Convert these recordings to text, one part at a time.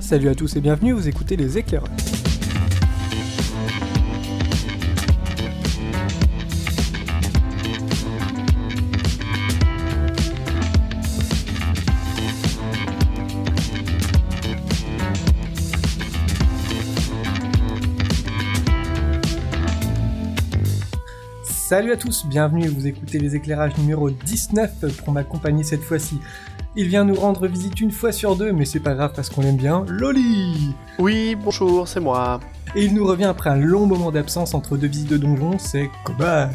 Salut à tous et bienvenue, vous écoutez les éclairages. Salut à tous, bienvenue, vous écoutez les éclairages numéro 19 pour m'accompagner cette fois-ci. Il vient nous rendre visite une fois sur deux, mais c'est pas grave parce qu'on l'aime bien, Loli Oui, bonjour, c'est moi. Et il nous revient après un long moment d'absence entre deux visites de donjon, c'est Cobal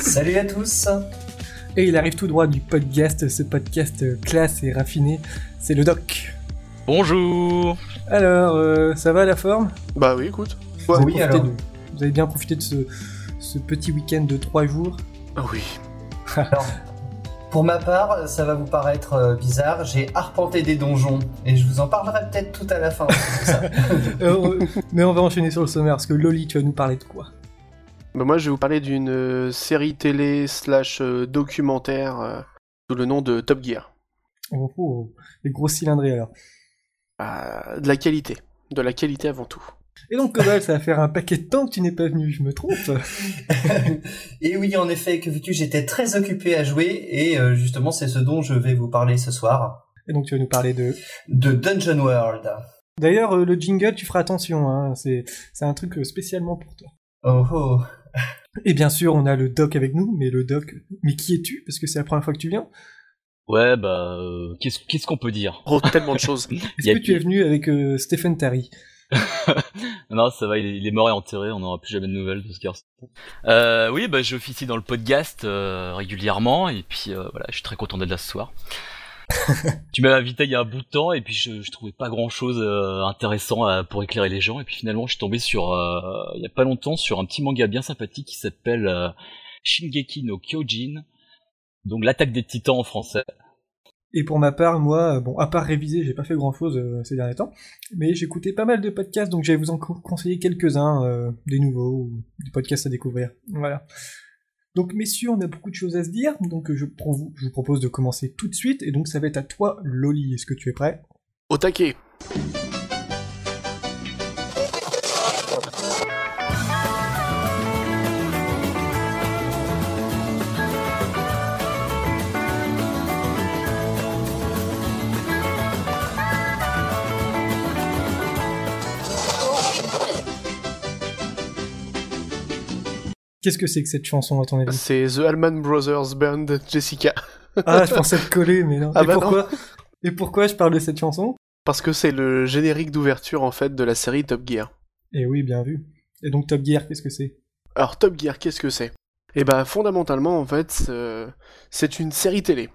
Salut à tous Et il arrive tout droit du podcast, ce podcast classe et raffiné, c'est le doc. Bonjour Alors, euh, ça va la forme? Bah oui, écoute. vous, avez oui, profité alors. de- vous avez bien profité de ce, ce petit week-end de trois jours Ah oui. Alors, pour ma part, ça va vous paraître euh, bizarre, j'ai arpenté des donjons et je vous en parlerai peut-être tout à la fin. ça. Euh, Mais on va enchaîner sur le sommaire, parce que Loli, tu vas nous parler de quoi? Bah moi, je vais vous parler d'une euh, série télé slash euh, documentaire euh, sous le nom de Top Gear. oh, oh, Les gros cylindrés alors. Ah, de la qualité. De la qualité avant tout. Et donc Cobal, ça va faire un paquet de temps que tu n'es pas venu, je me trompe et oui, en effet, que veux-tu, j'étais très occupé à jouer et euh, justement, c'est ce dont je vais vous parler ce soir, Et donc tu vas nous parler de... de Dungeon World. D'ailleurs, euh, le jingle, tu feras attention, hein, c'est c'est un truc euh, spécialement pour toi. Oh oh. Et bien sûr, on a le doc avec nous, mais le doc... Mais qui es-tu? Parce que c'est la première fois que tu viens. Ouais, bah, euh, qu'est-ce qu'on peut dire? Oh, tellement de choses. Est-ce que tu es venu avec euh, Stephen Terry? Non, ça va, il est, mort et enterré, on n'aura plus jamais de nouvelles de ce garçon. Euh, oui, bah, j'officie dans le podcast euh, régulièrement, et puis euh, voilà, je suis très content d'être là ce soir. tu m'avais invité il y a un bout de temps, et puis je, je trouvais pas grand-chose euh, intéressant à- pour éclairer les gens, et puis finalement, je suis tombé sur, euh, il y a pas longtemps, sur un petit manga bien sympathique qui s'appelle euh, Shingeki no Kyojin, donc l'attaque des titans en français. Et pour ma part, moi, euh, bon, à part réviser, j'ai pas fait grand-chose euh, ces derniers temps, mais j'écoutais pas mal de podcasts, donc je vais vous en co- conseiller quelques-uns, euh, des nouveaux, ou des podcasts à découvrir. Voilà. Donc messieurs, on a beaucoup de choses à se dire, donc je, je vous propose de commencer tout de suite, et donc ça va être à toi, Loli, est-ce que tu es prêt? Au taquet. Qu'est-ce que c'est que cette chanson, à ton avis? C'est The Allman Brothers Band Jessica. Ah, je pensais te coller, mais non. Ah et, bah non. pourquoi? Et pourquoi je parle de cette chanson? Parce que c'est le générique d'ouverture en fait de la série Top Gear. Eh oui, bien vu. Et donc Top Gear, qu'est-ce que c'est? Alors Top Gear, qu'est-ce que c'est? Eh ben fondamentalement en fait, c'est une série télé.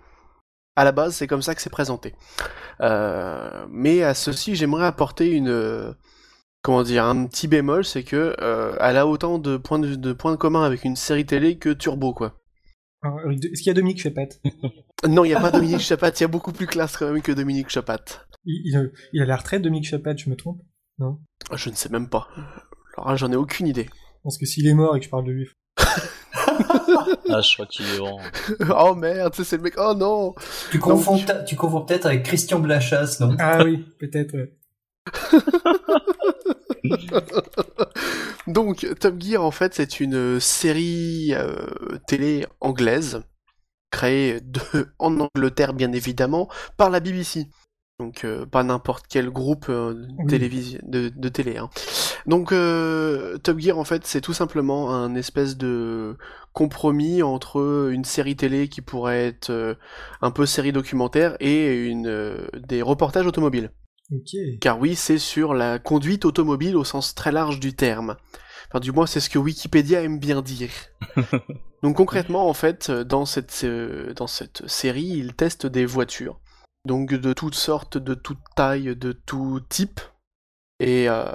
À la base, c'est comme ça que c'est présenté. Euh, mais à ceci, j'aimerais apporter une comment dire un petit bémol, c'est que euh, elle a autant de points de, de points communs avec une série télé que Turbo quoi. Alors, Est-ce qu'il y a Dominique Chapat? Non, il y a pas Dominique Chapat, il y a beaucoup plus classe quand même que Dominique Chapat. il, il, il a la retraite, Dominique Chapat, je me trompe? Je ne sais même pas. Alors là, j'en ai aucune idée. Parce que s'il est mort et que je parle de lui, Ah, je crois qu'il est en... oh merde, c'est le mec. Oh non Tu confonds, ta- tu confonds peut-être avec Christian Blachas, non? Ah oui, peut-être. ouais. Donc, Top Gear, en fait, c'est une série euh, télé anglaise, créée de, en Angleterre, bien évidemment, par la BBC. Donc, euh, pas n'importe quel groupe euh, Oui. de, de télé. hein. Donc, Top Gear, en fait, c'est tout simplement un espèce de compromis entre une série télé qui pourrait être un peu série documentaire et une, des reportages automobiles. Ok. Car oui, c'est sur la conduite automobile au sens très large du terme. Enfin, du moins, c'est ce que Wikipédia aime bien dire. Donc concrètement, en fait, dans cette, euh, dans cette série, ils testent des voitures. Donc de toutes sortes, de toute taille, de tout type. Et, euh,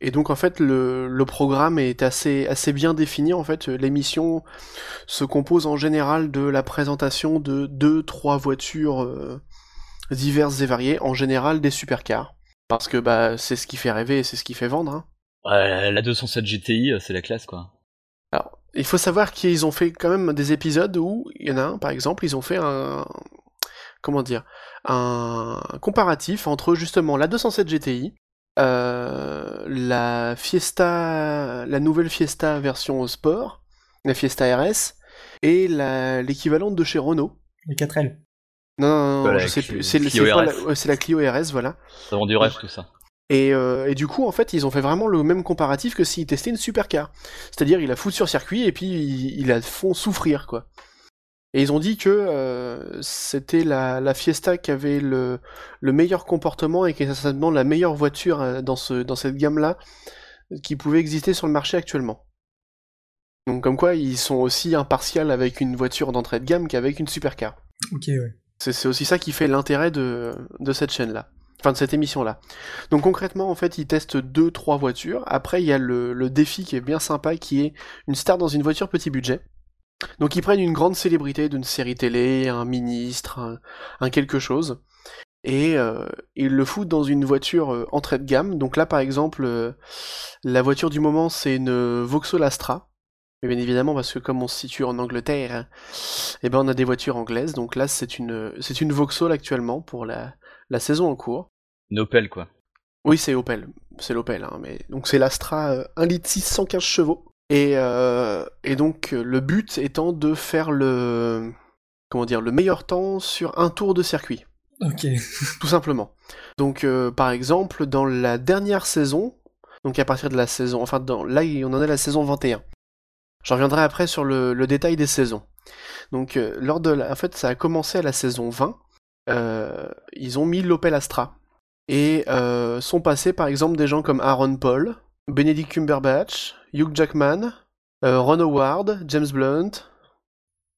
et donc en fait, le, le programme est assez, assez bien défini. En fait, l'émission se compose en général de la présentation de deux, trois voitures euh, diverses et variées, en général des supercars. Parce que bah c'est ce qui fait rêver et c'est ce qui fait vendre. hein. Ouais, la 207 GTI, euh, c'est la classe, quoi. Alors, il faut savoir qu'ils ont fait quand même des épisodes où il y en a un, par exemple, ils ont fait un comment dire un comparatif entre justement la 207 GTI, euh, la Fiesta, la nouvelle Fiesta version sport, la Fiesta RS et la- l'équivalent de chez Renault. Les 4L. Non, non, non, Voilà, je la sais Clio- plus. C'est la, ouais, c'est la Clio RS, voilà. Ça vend du rêve tout ça. Et, euh, et du coup, en fait, ils ont fait vraiment le même comparatif que s'ils testaient une supercar. C'est-à-dire, ils la foutent sur circuit et puis ils, ils la font souffrir, quoi. Et ils ont dit que euh, c'était la, la Fiesta qui avait le, le meilleur comportement et qui est certainement la meilleure voiture euh, dans, ce, dans cette gamme-là qui pouvait exister sur le marché actuellement. Donc, comme quoi, ils sont aussi impartials avec une voiture d'entrée de gamme qu'avec une supercar. Ok, ouais. C'est aussi ça qui fait l'intérêt de, de cette chaîne-là. Enfin, de cette émission-là. Donc concrètement, en fait, ils testent deux, trois voitures. Après, il y a le, le défi qui est bien sympa, qui est une star dans une voiture petit budget. Donc ils prennent une grande célébrité d'une série télé, un ministre, un, un quelque chose, et euh, ils le foutent dans une voiture euh, entrée de gamme. Donc là, par exemple, euh, la voiture du moment, c'est une Vauxhall Astra. Mais bien évidemment, parce que comme on se situe en Angleterre, eh ben on a des voitures anglaises. Donc là, c'est une, c'est une Vauxhall actuellement pour la, la saison en cours. Une Opel quoi. Oui, c'est Opel. C'est l'Opel, hein, mais donc c'est l'Astra euh, 1 litre 6, 115 chevaux. Et, euh, et donc euh, le but étant de faire le comment dire le meilleur temps sur un tour de circuit, Ok. tout simplement. Donc euh, par exemple dans la dernière saison, donc à partir de la saison, enfin dans, là on en est à la saison 21. Je reviendrai après sur le, le détail des saisons. Donc euh, lors de la, en fait ça a commencé à la saison 20. euh, ils ont mis l'Opel Astra et euh, sont passés par exemple des gens comme Aaron Paul, Benedict Cumberbatch, Hugh Jackman, euh, Ron Howard, James Blunt.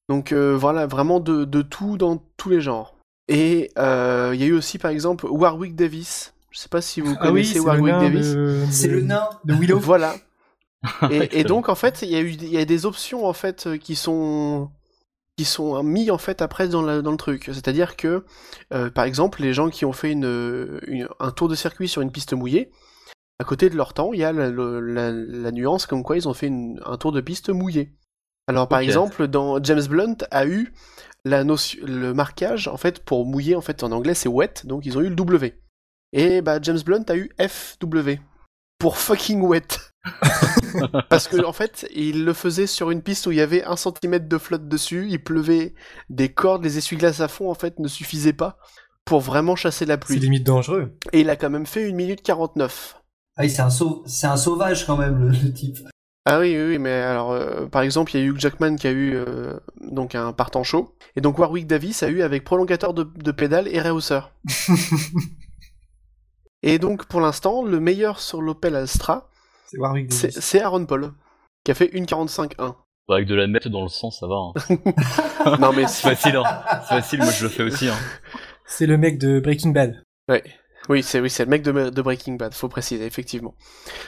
Donc euh, voilà, vraiment de, de tout dans tous les genres. Et euh, il y a eu aussi par exemple Warwick Davis. Je sais pas si vous Ah connaissez Warwick Davis. de... C'est le nain. de Willow. Voilà. Et, donc en fait, il y a eu il y a des options en fait euh, qui sont qui sont mis en fait après dans, la- dans le truc. C'est-à-dire que euh, par exemple, les gens qui ont fait une, une- un tour de circuit sur une piste mouillée, à côté de leur temps, il y a la, le- la- la nuance comme quoi ils ont fait une- un tour de piste mouillé. Alors par exemple, dans James Blunt a eu la notion, le marquage en fait pour mouiller en fait en anglais c'est wet, donc ils ont eu le W. Et bah James Blunt a eu FW pour fucking wet. Parce que en fait, il le faisait sur une piste où il y avait un centimètre de flotte dessus, il pleuvait des cordes, les essuie-glaces à fond en fait ne suffisaient pas pour vraiment chasser la C'est pluie. limite dangereux. Et il a quand même fait une minute 49. Ah oui, c'est un, sau- c'est un sauvage quand même, le, le type. Ah oui, oui, oui, mais alors, euh, par exemple, il y a Hugh Jackman qui a eu euh, donc un partant chaud, et donc Warwick Davis a eu avec prolongateur de, de pédale et rehausseur. et donc, pour l'instant, le meilleur sur l'Opel Astra, C'est Aaron Paul, qui a fait une 45-1. Avec de la mettre dans le sang, ça va. hein. non mais C'est facile, hein. C'est facile, moi je le fais aussi. Hein. C'est le mec de Breaking Bad. Ouais. Oui, c'est oui, c'est le mec de, de Breaking Bad, faut préciser, effectivement.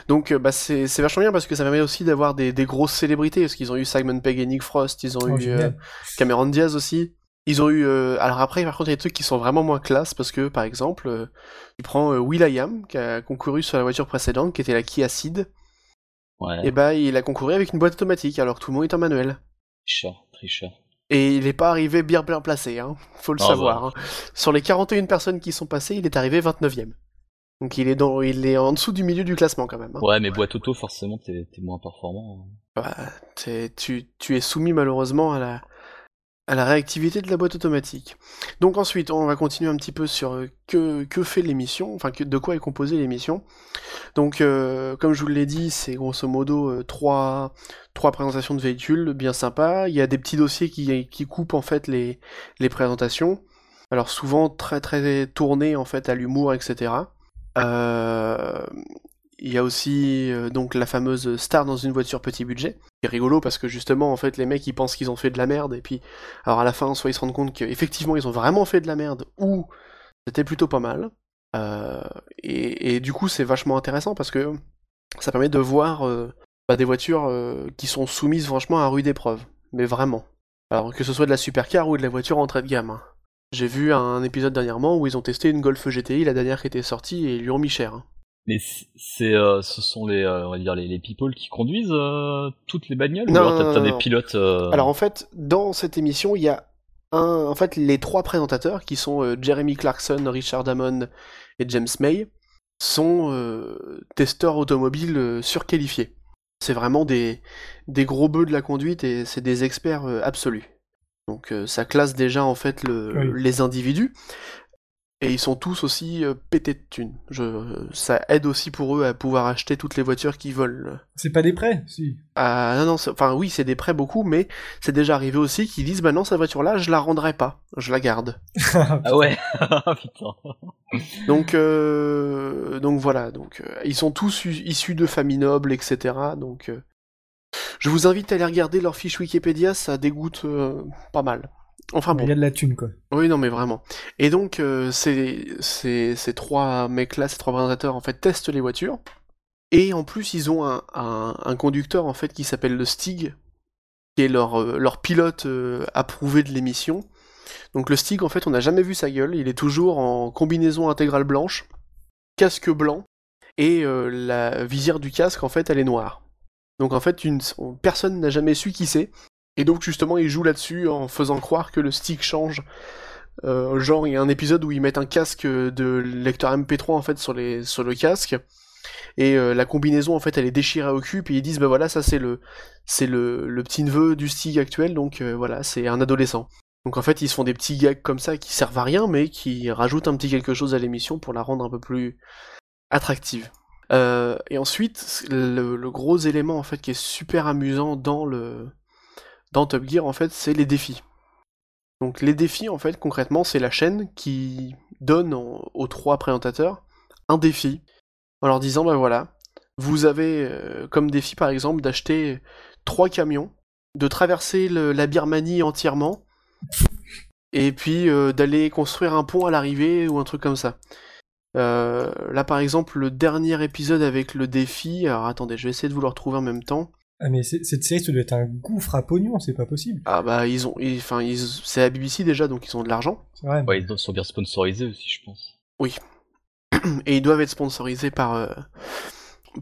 Donc, euh, bah, c'est vachement bien parce que ça permet aussi d'avoir des, des grosses célébrités, parce qu'ils ont eu Simon Pegg et Nick Frost, ils ont Oh, eu euh, Cameron Diaz aussi. Ils ont eu... euh, alors après, par contre, il y a des trucs qui sont vraiment moins classe, parce que, par exemple, euh, tu prends euh, Will.i.am, qui a concouru sur la voiture précédente, qui était la Kia Ceed, Ouais. et bah, il a concouru avec une boîte automatique, alors que tout le monde est en manuel. Tricheur, tricheur. Et il n'est pas arrivé bien bien placé, hein. faut le Ah, savoir. bah. hein. Sur les 41 personnes qui sont passées, il est arrivé 29ème. Donc il est, dans, il est en dessous du milieu du classement quand même. hein. Ouais, mais boîte auto, forcément, t'es moins performant. hein. Bah, t'es- tu, tu es soumis malheureusement à la, à la réactivité de la boîte automatique. Donc ensuite, on va continuer un petit peu sur euh, que, que fait l'émission, enfin que- de quoi est composée l'émission. Donc euh, comme je vous l'ai dit, c'est grosso modo euh, trois, trois présentations de véhicules bien sympas. Il y a des petits dossiers qui, qui coupent en fait les, les présentations. Alors souvent très très tournés en fait à l'humour, etc. Euh, il y a aussi euh, donc la fameuse star dans une voiture petit budget. C'est rigolo parce que justement en fait les mecs ils pensent qu'ils ont fait de la merde et puis alors à la fin soit ils se rendent compte qu'effectivement ils ont vraiment fait de la merde ou c'était plutôt pas mal. Euh, et, du coup c'est vachement intéressant parce que ça permet de voir euh, bah, des voitures qui sont soumises franchement à rude épreuve. Mais vraiment. Alors que ce soit de la supercar ou de la voiture entrée de gamme. hein. J'ai vu un épisode dernièrement où ils ont testé une Golf GTI, la dernière qui était sortie, et ils lui ont mis cher. hein. Mais c'est, euh, ce sont les, euh, on va dire les, les people qui conduisent euh, toutes les bagnoles Non, ou alors non, t'as, des pilotes euh, Alors en fait, dans cette émission, il y a un, en fait, les trois présentateurs qui sont euh, Jeremy Clarkson, Richard Hammond et James May sont euh, testeurs automobiles euh, surqualifiés. C'est vraiment des, des gros bœufs de la conduite et c'est des experts euh, absolus. Donc euh, ça classe déjà en fait le- Oui. les individus. Et ils sont tous aussi euh, pétés de thunes. Je, ça aide aussi pour eux à pouvoir acheter toutes les voitures qu'ils veulent. C'est pas des prêts, si. Ah non, non, enfin oui, c'est des prêts beaucoup, mais c'est déjà arrivé aussi qu'ils disent bah non, cette voiture-là, je la rendrai pas, je la garde. Ah ouais, putain. Donc, euh, donc voilà, donc euh, ils sont tous issus de familles nobles, etc. Donc, euh, je vous invite à aller regarder leur fiche Wikipédia, ça dégoûte euh, pas mal. Enfin bon, Il y a de la thune, quoi. oui, non, mais vraiment. Et donc, euh, ces, ces, ces trois mecs-là, ces trois présentateurs, en fait, testent les voitures. Et en plus, ils ont un, un, un conducteur, en fait, qui s'appelle le Stig, qui est leur, euh, leur pilote euh, approuvé de l'émission. Donc le Stig, en fait, on n'a jamais vu sa gueule. Il est toujours en combinaison intégrale blanche, casque blanc, et euh, la visière du casque, en fait, elle est noire. Donc en fait, une, personne n'a jamais su qui c'est. Et donc justement, il joue là-dessus en faisant croire que le stick change. Euh, genre, il y a un épisode où ils mettent un casque de lecteur MP3 en fait sur, les, sur le casque. Et euh, la combinaison en fait elle est déchirée au cul, puis ils disent bah voilà ça c'est le c'est le, petit neveu du Stig actuel, donc euh, voilà, c'est un adolescent. Donc en fait ils se font des petits gags comme ça qui servent à rien, mais qui rajoutent un petit quelque chose à l'émission pour la rendre un peu plus attractive. Et ensuite, le, le gros élément en fait qui est super amusant dans le Top Gear en fait, c'est les défis. Donc les défis en fait concrètement, c'est la chaîne qui donne aux trois présentateurs un défi en leur disant bah voilà, vous avez euh, comme défi par exemple d'acheter trois camions, de traverser la Birmanie entièrement et puis euh, d'aller construire un pont à l'arrivée ou un truc comme ça. Euh, là par exemple le dernier épisode avec le défi, alors attendez, je vais essayer de vous le retrouver en même temps. Ah, mais cette série, ça doit être un gouffre à pognon, c'est pas possible. Ah bah ils ont, enfin ils, c'est la BBC déjà donc ils ont de l'argent C'est vrai. Ouais, ils sont bien sponsorisés aussi, je pense. et ils doivent être sponsorisés par euh,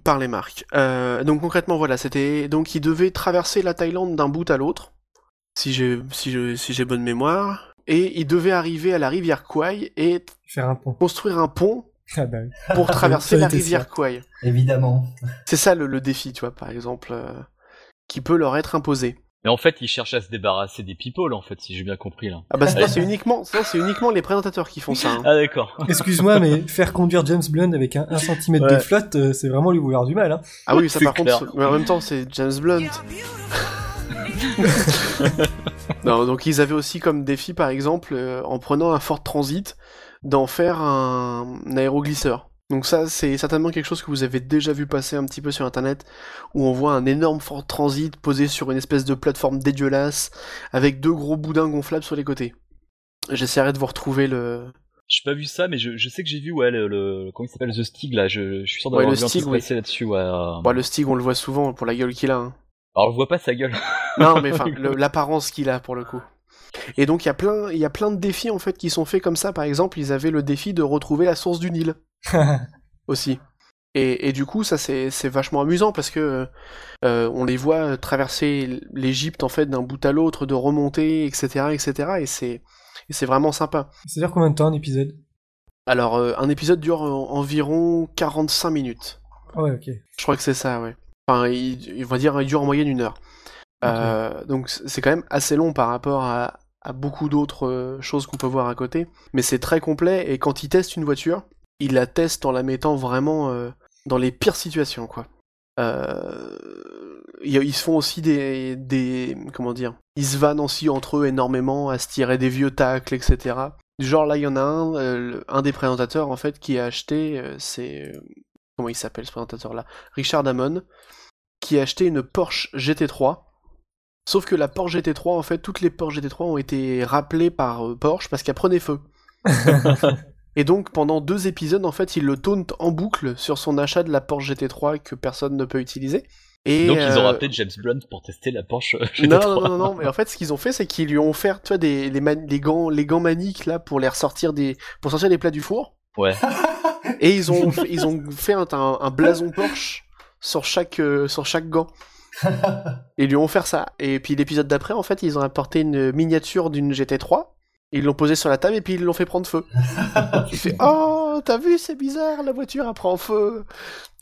par les marques. Euh, donc concrètement voilà, c'était donc ils devaient traverser la Thaïlande d'un bout à l'autre, si j'ai si je, si j'ai bonne mémoire, et ils devaient arriver à la rivière Kwai et Faire un pont. construire un pont Ah bah oui. pour traverser Ça la rivière ça. Kwai. Évidemment. C'est ça le, le défi, tu vois, par exemple, euh, qui peut leur être imposé. Mais en fait, ils cherchent à se débarrasser des people, en fait, si j'ai bien compris là. Ah bah c'est Ouais. c'est uniquement, ça, c'est uniquement les présentateurs qui font ça. hein. Ah d'accord. Excuse-moi, mais faire conduire James Blunt avec un 1 cm de Ouais. flotte, euh, c'est vraiment lui vouloir du mal. Hein. Ah oui, ça C'est par clair. contre, mais en même temps c'est James Blunt. non, donc ils avaient aussi comme défi par exemple, euh, en prenant un Ford Transit, d'en faire un, un aéroglisseur. Donc ça c'est certainement quelque chose que vous avez déjà vu passer un petit peu sur internet, où on voit un énorme Ford Transit posé sur une espèce de plateforme dégueulasse, avec deux gros boudins gonflables sur les côtés. J'essaierai de vous retrouver le... J'ai pas vu ça, mais je, je sais que j'ai vu ouais le, le comment il s'appelle The Stig là. Je, je suis sûr Ouais, d'avoir le vu un oui. passer là-dessus. Ouais. euh. Bon, le Stig on le voit souvent pour la gueule qu'il a. hein. Alors je vois pas sa gueule. Non, mais enfin, l'apparence qu'il a pour le coup. Et donc il y a plein, il y a plein de défis en fait qui sont faits comme ça. Par exemple, ils avaient le défi de retrouver la source du Nil aussi. Et, et du coup, ça c'est vachement amusant parce que euh, on les voit traverser l'Égypte en fait d'un bout à l'autre, de remonter, etc., etc. Et c'est et c'est vraiment sympa. C'est-à-dire combien de temps un épisode? Alors euh, un épisode dure en- environ 45 minutes. Ah Ouais, ok. Je crois que c'est ça, ouais. Enfin, il, il va dire, il dure en moyenne une heure. Euh, donc c'est quand même assez long par rapport à, beaucoup d'autres euh, choses qu'on peut voir à côté. Mais c'est très complet et quand il teste une voiture, il la teste en la mettant vraiment euh, dans les pires situations, quoi. Euh, ils se font aussi des, comment dire, ils se vannent aussi entre eux énormément à se tirer des vieux tacles, etc. Genre là, il y en a un, euh, un des présentateurs en fait qui a acheté, c'est comment il s'appelle ce présentateur là, Richard Damon, qui a acheté une Porsche GT3. Sauf que la Porsche GT3, en fait, toutes les Porsche GT3 ont été rappelées par euh, Porsche parce qu'elle prenait feu. Et donc pendant deux épisodes, en fait, il le taunt en boucle sur son achat de la Porsche GT3 que personne ne peut utiliser. Et, Donc ils ont euh, rappelé James Blunt pour tester la Porsche. non, GT3. non, non, non, non, mais en fait, ce qu'ils ont fait, c'est qu'ils lui ont offert, tu vois, des, les, man- les gants, les gants maniques, là, pour les ressortir des, pour sortir les plats du four. Ouais. Et ils ont, ils ont fait un, un blason Porsche sur chaque, euh, sur chaque gant. ils lui ont offert ça. Et puis l'épisode d'après, en fait, ils ont apporté une miniature d'une GT3. Ils l'ont posée sur la table et puis ils l'ont fait prendre feu. il fait Oh, t'as vu, c'est bizarre, la voiture elle prend feu.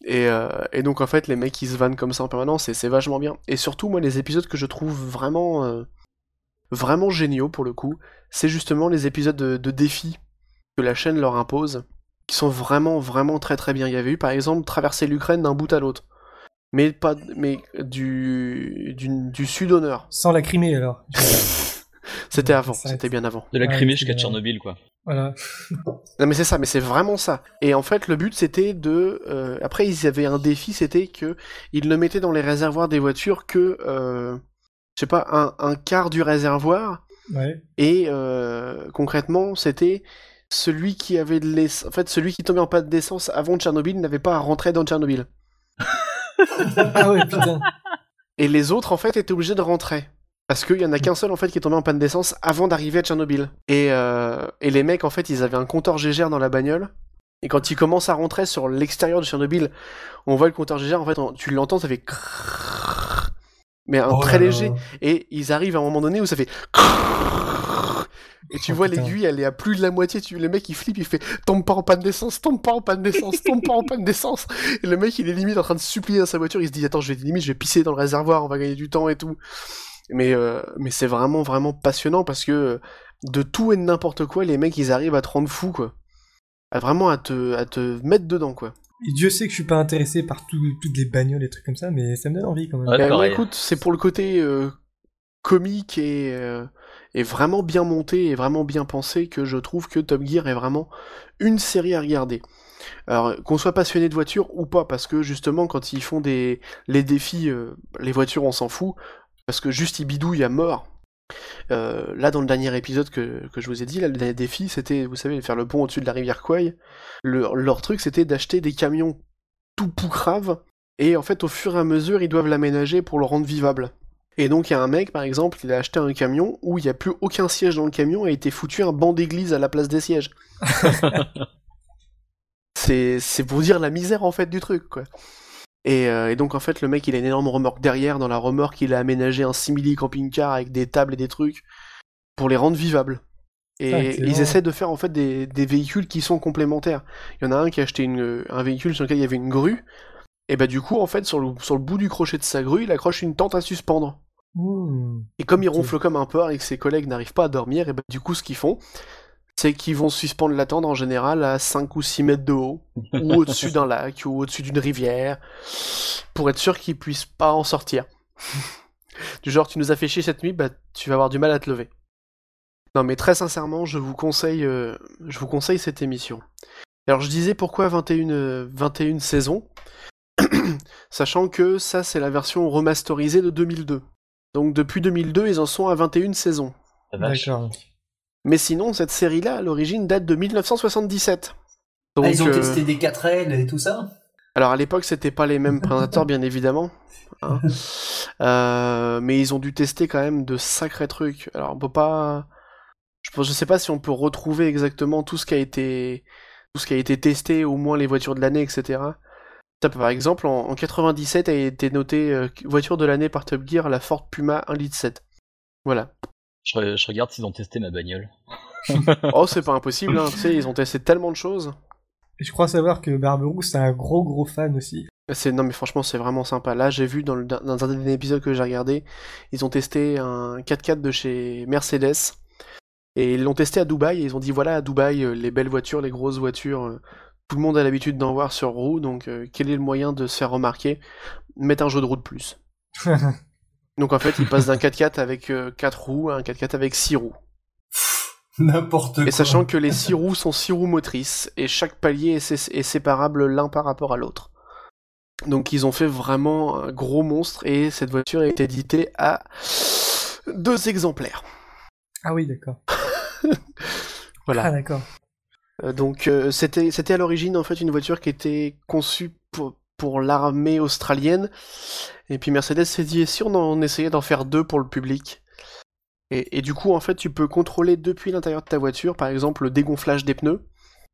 Et, euh, et, donc en fait, les mecs ils se vannent comme ça en permanence et c'est vachement bien. Et surtout, moi, les épisodes que je trouve vraiment, euh, vraiment géniaux pour le coup, c'est justement les épisodes de, de défis que la chaîne leur impose, qui sont vraiment, vraiment très très bien. Il y avait eu par exemple traverser l'Ukraine d'un bout à l'autre mais pas mais du du, du sud au nord. Sans la Crimée alors. c'était avant, c'était bien avant. De la Crimée jusqu'à Tchernobyl quoi. Voilà. non mais c'est ça, mais c'est vraiment ça. Et en fait, le but c'était de. Euh, après, ils avaient un défi, c'était que ils ne mettaient dans les réservoirs des voitures que, euh, je sais pas, un, un quart du réservoir. Ouais. Et euh, concrètement, c'était celui qui avait de l'essence. En fait, celui qui tombait en panne d'essence avant Tchernobyl n'avait pas à rentrer dans Tchernobyl. ah ouais, putain. Et les autres, en fait, étaient obligés de rentrer. Parce qu'il y en a qu'un seul, en fait, qui est tombé en panne d'essence avant d'arriver à Tchernobyl. Et, euh, et les mecs, en fait, ils avaient un compteur Gégère dans la bagnole. Et quand ils commencent à rentrer sur l'extérieur de Tchernobyl, on voit le compteur Gégère, en fait, tu l'entends, ça fait... Mais un Oh très léger. Et ils arrivent à un moment donné où ça fait... Et tu Oh, vois putain. l'aiguille, elle est à plus de la moitié. Tu... Le mec il flippe, il fait tombe pas en panne d'essence, tombe pas en panne d'essence, tombe pas en panne d'essence. Et le mec il est limite en train de supplier dans sa voiture. Il se dit attends, je vais limite, je vais pisser dans le réservoir, on va gagner du temps et tout. Mais euh, mais c'est vraiment vraiment passionnant parce que de tout et de n'importe quoi, les mecs ils arrivent à te rendre fou quoi. À vraiment à te à te mettre dedans quoi. Et Dieu sait que je suis pas intéressé par tout- toutes les bagnoles et trucs comme ça, mais ça me donne envie quand même. Ouais, pareil. écoute, c'est pour le côté euh, comique et, euh, et vraiment bien monté et vraiment bien pensé que je trouve que Top Gear est vraiment une série à regarder. Alors, qu'on soit passionné de voitures ou pas, parce que justement, quand ils font des les défis, euh, les voitures, on s'en fout, parce que juste ils bidouillent à mort. Euh, là, dans le dernier épisode que, je vous ai dit, là, le dernier défi, c'était, vous savez, faire le pont au-dessus de la rivière. Le- leur truc, c'était d'acheter des camions tout poucraves et en fait, au fur et à mesure, ils doivent l'aménager pour le rendre vivable. Et donc, il y a un mec, par exemple, il a acheté un camion où il n'y a plus aucun siège dans le camion et a été foutu un banc d'église à la place des sièges. c'est, pour dire la misère, en fait, du truc, quoi. Et, euh, et donc, en fait, le mec, il a une énorme remorque derrière. Dans la remorque, il a aménagé un simili camping-car avec des tables et des trucs pour les rendre vivables. Et Ah, ils essaient de faire, en fait, des, des véhicules qui sont complémentaires. Il y en a un qui a acheté une, un véhicule sur lequel il y avait une grue. Et bah du coup, en fait, sur le, sur le bout du crochet de sa grue, il accroche une tente à suspendre. Mmh. Et comme il ronfle comme un porc et que ses collègues n'arrivent pas à dormir, et bah du coup, ce qu'ils font, c'est qu'ils vont suspendre la tente en général à 5 ou 6 mètres de haut, ou au-dessus d'un lac, ou au-dessus d'une rivière, pour être sûr qu'ils puissent pas en sortir. du genre, tu nous as fait chier cette nuit, bah tu vas avoir du mal à te lever. Non mais très sincèrement, je vous conseille, euh, je vous conseille cette émission. Alors je disais pourquoi 21, euh, 21 saisons, sachant que ça c'est la version remasterisée de 2002. Donc depuis 2002, ils en sont à 21 saisons. D'accord. Mais sinon, cette série-là, à l'origine, date de 1977. Donc, Ah, ils ont euh, testé des 4L et tout ça? Alors à l'époque, c'était pas les mêmes présentateurs, bien évidemment. hein. Euh, mais ils ont dû tester quand même de sacrés trucs. Alors on peut pas. Je, pense- je sais pas si on peut retrouver exactement tout ce qui a été tout ce qui a été testé, au moins les voitures de l'année, etc. Par exemple, en, en 97 a été noté euh, voiture de l'année par Top Gear la Ford Puma 1 litre 7. Voilà. Je, re- je regarde s'ils ont testé ma bagnole. Oh, c'est pas impossible, hein. tu sais, ils ont testé tellement de choses. Et je crois savoir que Barberousse c'est un gros gros fan aussi. C'est non mais franchement c'est vraiment sympa. Là j'ai vu dans, le, dans un dernier épisode que j'ai regardé, ils ont testé un 4x4 de chez Mercedes et ils l'ont testé à Dubaï et ils ont dit voilà à Dubaï euh, les belles voitures, les grosses voitures, euh, tout le monde a l'habitude d'en voir sur roue donc euh, quel est le moyen de se faire remarquer? Mettre un jeu de roue de plus. Donc en fait ils passent d'un 4x4 avec 4 roues à un 4x4 avec 6 roues. N'importe quoi. Et sachant que les 6 roues sont 6 roues motrices et chaque palier est, sé- est séparable l'un par rapport à l'autre. Donc ils ont fait vraiment un gros monstre et cette voiture est éditée à deux exemplaires. ah oui, d'accord. Voilà. Ah d'accord. Euh, donc euh, c'était c'était à l'origine en fait une voiture qui était conçue pour pour l'armée australienne et puis Mercedes s'est dit et si on en essayait d'en faire deux pour le public? Et, et du coup en fait tu peux contrôler depuis l'intérieur de ta voiture par exemple le dégonflage des pneus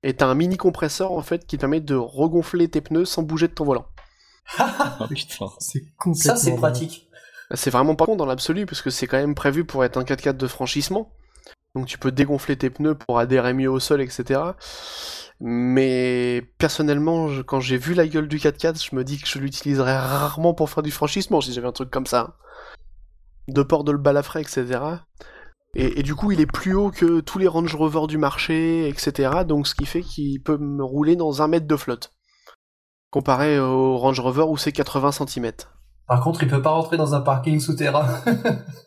Et t'as un mini compresseur en fait qui te permet de regonfler tes pneus sans bouger de ton volant. Oh, putain. C'est complètement. Ça, c'est pratique. C'est vraiment pas con dans l'absolu, parce que c'est quand même prévu pour être un 4x4 de franchissement. Donc tu peux dégonfler tes pneus pour adhérer mieux au sol, etc. Mais personnellement, je- quand j'ai vu la gueule du 4x4, je me dis que je l'utiliserais rarement pour faire du franchissement si j'avais un truc comme ça. De port de le balafré, etc. Et, et du coup, il est plus haut que tous les Range Rover du marché, etc. Donc ce qui fait qu'il peut me rouler dans un mètre de flotte. Comparé au Range Rover où c'est 80 cm. Par contre, il peut pas rentrer dans un parking souterrain.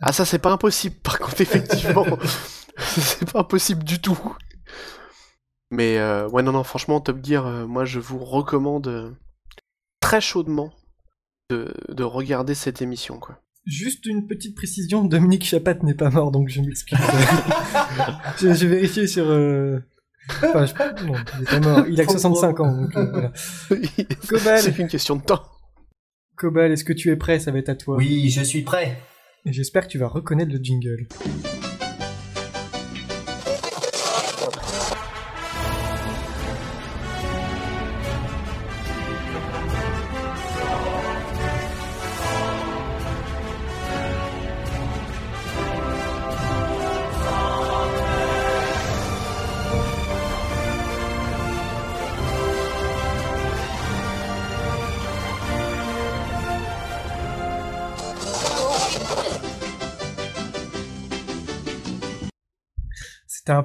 Ah ça c'est pas impossible par contre effectivement c'est pas impossible du tout mais euh, ouais non non franchement Top Gear euh, moi je vous recommande euh, très chaudement de, de regarder cette émission quoi Juste une petite précision, Dominique Chapat n'est pas mort, donc je m'excuse. J'ai vérifié sur... euh, Enfin, je... non, il est pas mort. Il a que 65 ans, donc euh, voilà. Cobal, c'est qu'une question de temps Cobal, est-ce que tu es prêt? Ça va être à toi. Oui, je suis prêt. Et j'espère que tu vas reconnaître le jingle.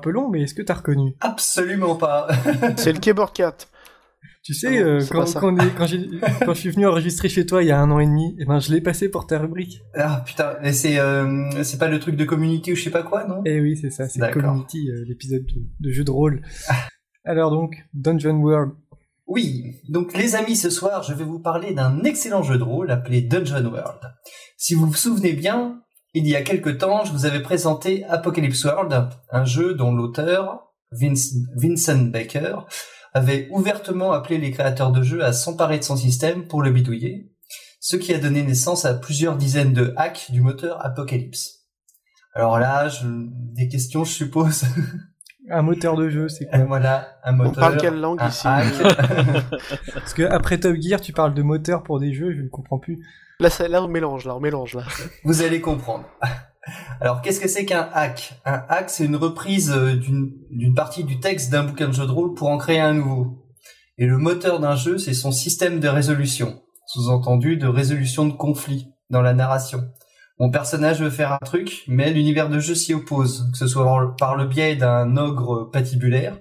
Peu long, mais est-ce que t'as reconnu Absolument pas. c'est le Keyboard 4 Tu sais, Ah non, euh, quand, quand, on est- quand j'ai- quand je suis venu enregistrer chez toi il y a un an et demi, et ben je l'ai passé pour ta rubrique. ah putain, mais c'est euh, c'est pas le truc de community ou je sais pas quoi, non? Eh oui, c'est ça, c'est. Community, euh, l'épisode de, de jeu de rôle. Alors donc, Dungeon World. Oui, donc les amis, ce soir, je vais vous parler d'un excellent jeu de rôle appelé Dungeon World. Si vous vous souvenez bien, il y a quelque temps, je vous avais présenté Apocalypse World, un jeu dont l'auteur, Vince- Vincent Baker, avait ouvertement appelé les créateurs de jeux à s'emparer de son système pour le bidouiller, ce qui a donné naissance à plusieurs dizaines de hacks du moteur Apocalypse. Alors là, je... des questions, je suppose. Un moteur de jeu, c'est quoi voilà, un moteur. parle quelle langue ici. Parce que après Top Gear, tu parles de moteur pour des jeux, je ne comprends plus. Là, ça- là on mélange là on mélange là Vous allez comprendre. Alors, qu'est-ce que c'est qu'un hack? Un hack, c'est une reprise euh, d'une partie du texte d'un bouquin de jeu de rôle pour en créer un nouveau. Et le moteur d'un jeu, c'est son système de résolution. Sous-entendu, de résolution de conflits dans la narration. Mon personnage veut faire un truc, mais l'univers de jeu s'y oppose, que ce soit par le biais d'un ogre patibulaire,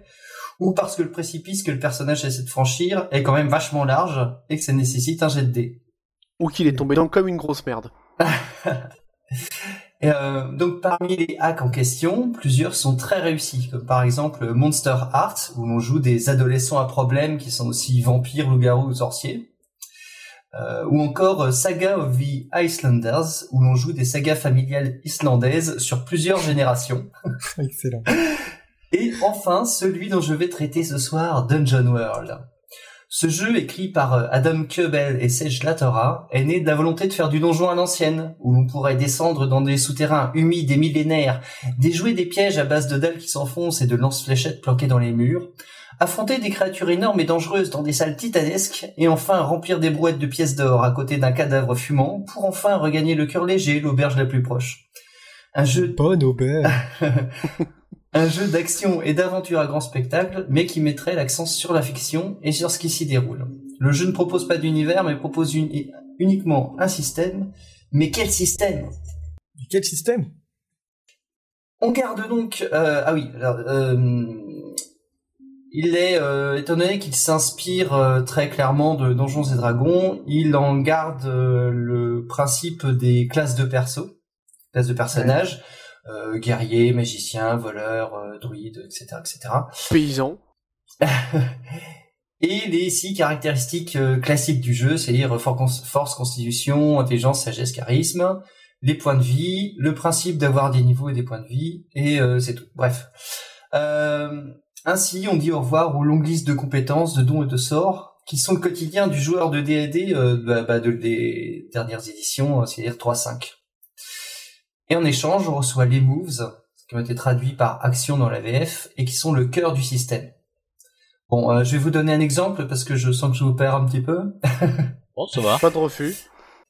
ou parce que le précipice que le personnage essaie de franchir est quand même vachement large et que ça nécessite un jet de dés. Ou qu'il est tombé dans comme une grosse merde Et, euh, donc parmi les hacks en question, plusieurs sont très réussis, comme par exemple Monster Heart, où l'on joue des adolescents à problème qui sont aussi vampires, loups-garous ou sorciers. Euh, ou encore euh, Saga of the Icelanders, où l'on joue des sagas familiales islandaises sur plusieurs générations. Excellent. Et enfin, celui dont je vais traiter ce soir, Dungeon World. Ce jeu, écrit par euh, Adam Koebel et Sage Latora, est né de la volonté de faire du donjon à l'ancienne, où l'on pourrait descendre dans des souterrains humides et millénaires, déjouer des pièges à base de dalles qui s'enfoncent et de lance-fléchettes planquées dans les murs, affronter des créatures énormes et dangereuses dans des salles titanesques, et enfin remplir des brouettes de pièces d'or à côté d'un cadavre fumant, pour enfin regagner le cœur léger, l'auberge la plus proche. Un jeu Bonne auberge. un jeu d'action et d'aventure à grand spectacle, mais qui mettrait l'accent sur la fiction et sur ce qui s'y déroule. Le jeu ne propose pas d'univers, mais propose uni- uniquement un système. Mais quel système? Quel système? On garde donc... euh, ah oui, alors, euh, il est, euh, étant donné qu'il s'inspire euh, très clairement de Donjons et Dragons, il en garde euh, le principe des classes de perso, classes de personnages, euh, guerriers, magiciens, voleurs, euh, druides, etc., etc. paysan Et les six caractéristiques euh, classiques du jeu, c'est-à-dire force, constitution, intelligence, sagesse, charisme, les points de vie, le principe d'avoir des niveaux et des points de vie, et euh, c'est tout. Bref. Euh, ainsi, on dit au revoir aux longues listes de compétences, de dons et de sorts, qui sont le quotidien du joueur de D&D euh, bah, bah, de, des dernières éditions, euh, c'est-à-dire 3-5. Et en échange, on reçoit les moves, qui ont été traduits par action dans la VF, et qui sont le cœur du système. Bon, euh, je vais vous donner un exemple parce que je sens que je vous perds un petit peu. Bon, ça va. Pas de refus.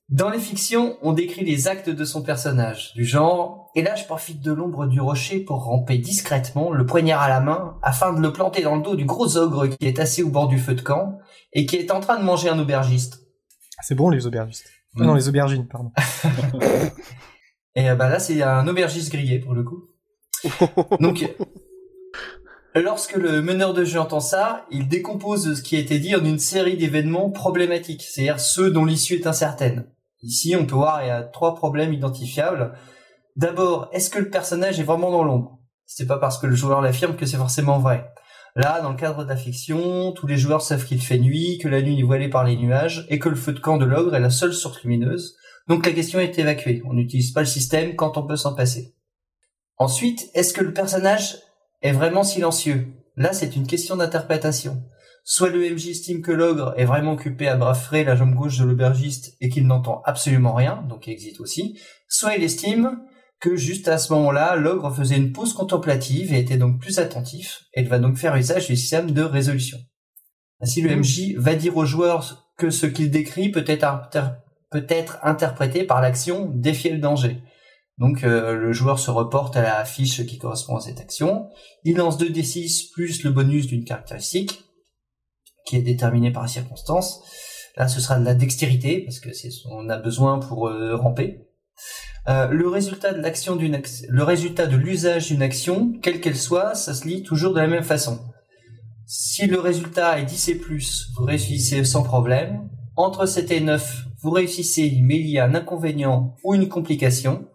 Dans les fictions, on décrit les actes de son personnage, du genre Et là, je profite de l'ombre du rocher pour ramper discrètement, le poignard à la main, afin de le planter dans le dos du gros ogre qui est assis au bord du feu de camp et qui est en train de manger un aubergiste. C'est bon les aubergistes. Ah Mm. Non, les aubergines, pardon. Et euh, bah là, c'est un aubergiste grillé pour le coup. Donc, lorsque le meneur de jeu entend ça, il décompose ce qui a été dit en une série d'événements problématiques, c'est-à-dire ceux dont l'issue est incertaine. Ici, on peut voir il y a trois problèmes identifiables. D'abord, est-ce que le personnage est vraiment dans l'ombre? C'est pas parce que le joueur l'affirme que c'est forcément vrai. Là, dans le cadre de la fiction, tous les joueurs savent qu'il fait nuit, que la nuit est voilée par les nuages, et que le feu de camp de l'ogre est la seule source lumineuse. Donc la question est évacuée. On n'utilise pas le système quand on peut s'en passer. Ensuite, est-ce que le personnage est vraiment silencieux? Là, c'est une question d'interprétation. Soit le MJ estime que l'ogre est vraiment occupé à braffrer la jambe gauche de l'aubergiste et qu'il n'entend absolument rien, donc il existe aussi. Soit il estime que juste à ce moment-là, l'ogre faisait une pause contemplative et était donc plus attentif, et il va donc faire usage du système de résolution. Ainsi, le MJ va dire aux joueurs que ce qu'il décrit peut être, inter- être interprété par l'action défier le danger. Donc euh, le joueur se reporte à la fiche qui correspond à cette action. Il lance 2d6 plus le bonus d'une caractéristique qui est déterminée par la circonstance. Là, ce sera de la dextérité parce que c'est ce qu'on a besoin pour euh, ramper. Euh, le résultat de l'action d'une le résultat de l'usage d'une action, quelle qu'elle soit, ça se lit toujours de la même façon. Si le résultat est 10 et plus, vous réussissez sans problème. Entre 7 et 9, vous réussissez, mais il y a un inconvénient ou une complication.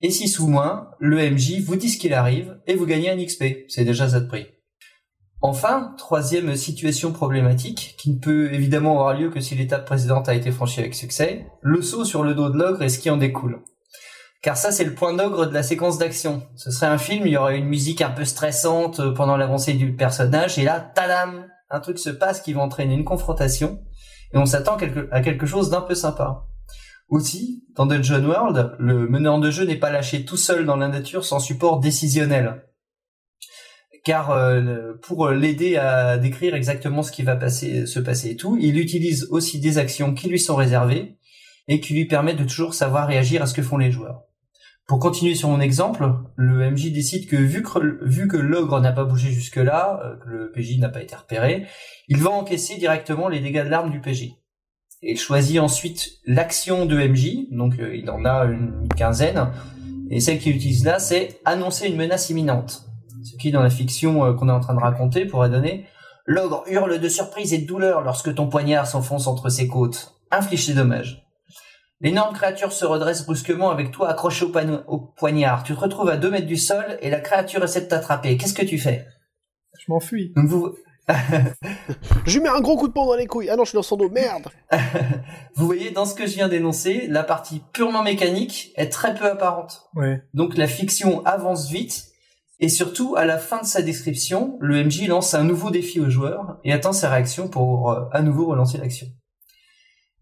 Et 6 ou moins, le MJ vous dit ce qu'il arrive et vous gagnez un XP. C'est déjà ça de prix. Enfin, troisième situation problématique, qui ne peut évidemment avoir lieu que si l'étape précédente a été franchie avec succès, le saut sur le dos de l'ogre et ce qui en découle. Car ça, c'est le point d'ogre de la séquence d'action. Ce serait un film, il y aurait une musique un peu stressante pendant l'avancée du personnage, et là, tadam, un truc se passe qui va entraîner une confrontation, et on s'attend à quelque chose d'un peu sympa. Aussi, dans Dungeon World, le meneur de jeu n'est pas lâché tout seul dans la nature sans support décisionnel. Car euh, pour l'aider à décrire exactement ce qui va se passer et tout, il utilise aussi des actions qui lui sont réservées et qui lui permettent de toujours savoir réagir à ce que font les joueurs. Pour continuer sur mon exemple, le MJ décide que vu que, l'ogre n'a pas bougé jusque-là, euh, que le PJ n'a pas été repéré, il va encaisser directement les dégâts de l'arme du PJ. Et il choisit ensuite l'action de MJ, donc euh, il en a une quinzaine, et celle qu'il utilise là, c'est annoncer une menace imminente. Ce qui, dans la fiction euh, qu'on est en train de raconter, pourrait donner L'ogre hurle de surprise et de douleur lorsque ton poignard s'enfonce entre ses côtes. Inflige des dommages. L'énorme créature se redresse brusquement avec toi accroché au, au poignard. Tu te retrouves à deux mètres du sol et la créature essaie de t'attraper. Qu'est-ce que tu fais? Je m'enfuis. Donc vous, Je lui mets un gros coup de poing dans les couilles. Ah non, je suis dans son dos. Merde. vous voyez, dans ce que je viens d'énoncer, la partie purement mécanique est très peu apparente. Ouais. Donc la fiction avance vite et surtout à la fin de sa description, le MJ lance un nouveau défi au joueur et attend sa réaction pour euh, à nouveau relancer l'action.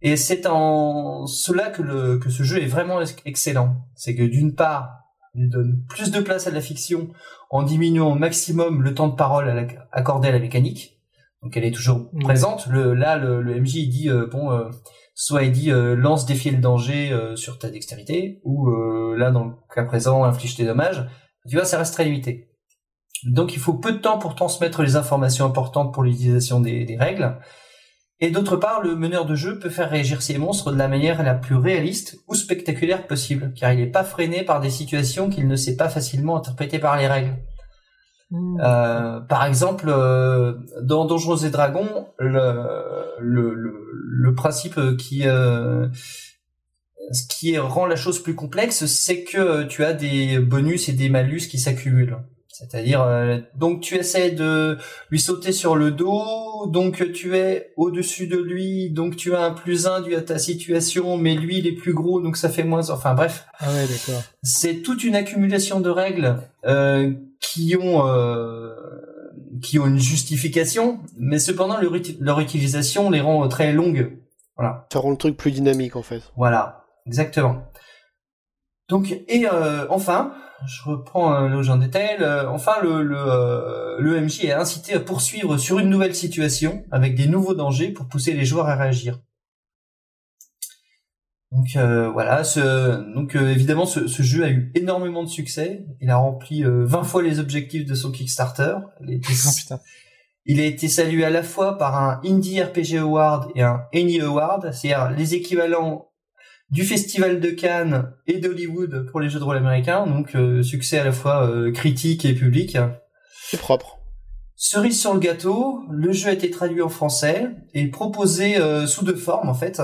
Et c'est en cela que, le, que ce jeu est vraiment ex- excellent. C'est que d'une part, il donne plus de place à la fiction en diminuant au maximum le temps de parole à la- accordé à la mécanique. Donc elle est toujours présente. Le, là, le, le MJ il dit euh, bon, euh, soit il dit euh, lance défier le danger euh, sur ta dextérité, ou euh, là dans le cas présent inflige tes dommages. Tu vois, ça reste très limité. Donc il faut peu de temps pour transmettre les informations importantes pour l'utilisation des, des règles. Et d'autre part, le meneur de jeu peut faire réagir ses monstres de la manière la plus réaliste ou spectaculaire possible, car il n'est pas freiné par des situations qu'il ne sait pas facilement interpréter par les règles. Mmh. Euh, par exemple, euh, dans Donjons et Dragons, le, le, le, le principe qui euh, ce qui rend la chose plus complexe, c'est que tu as des bonus et des malus qui s'accumulent. C'est-à-dire, euh, donc tu essaies de lui sauter sur le dos, donc tu es au-dessus de lui, donc tu as un plus un dû à ta situation, mais lui il est plus gros, donc ça fait moins. Enfin bref, Ah ouais, d'accord. c'est toute une accumulation de règles euh, qui ont euh, qui ont une justification, mais cependant leur, uti- leur utilisation les rend très longues. Voilà. Ça rend le truc plus dynamique en fait. Voilà, exactement. Donc et enfin, je reprends le j'en détail. enfin, le le, le MJ est incité à poursuivre sur une nouvelle situation avec des nouveaux dangers pour pousser les joueurs à réagir. Donc euh, voilà, ce, donc euh, évidemment ce, ce, jeu a eu énormément de succès. Il a rempli 20 euh, fois les objectifs de son Kickstarter. Il a, été, oh, il a été salué à la fois par un Indie RPG Award et un Annie Award, c'est-à-dire les équivalents du Festival de Cannes et d'Hollywood pour les jeux de rôle américains. Donc succès à la fois critique et public. C'est propre. Cerise sur le gâteau, le jeu a été traduit en français et proposé sous deux formes en fait.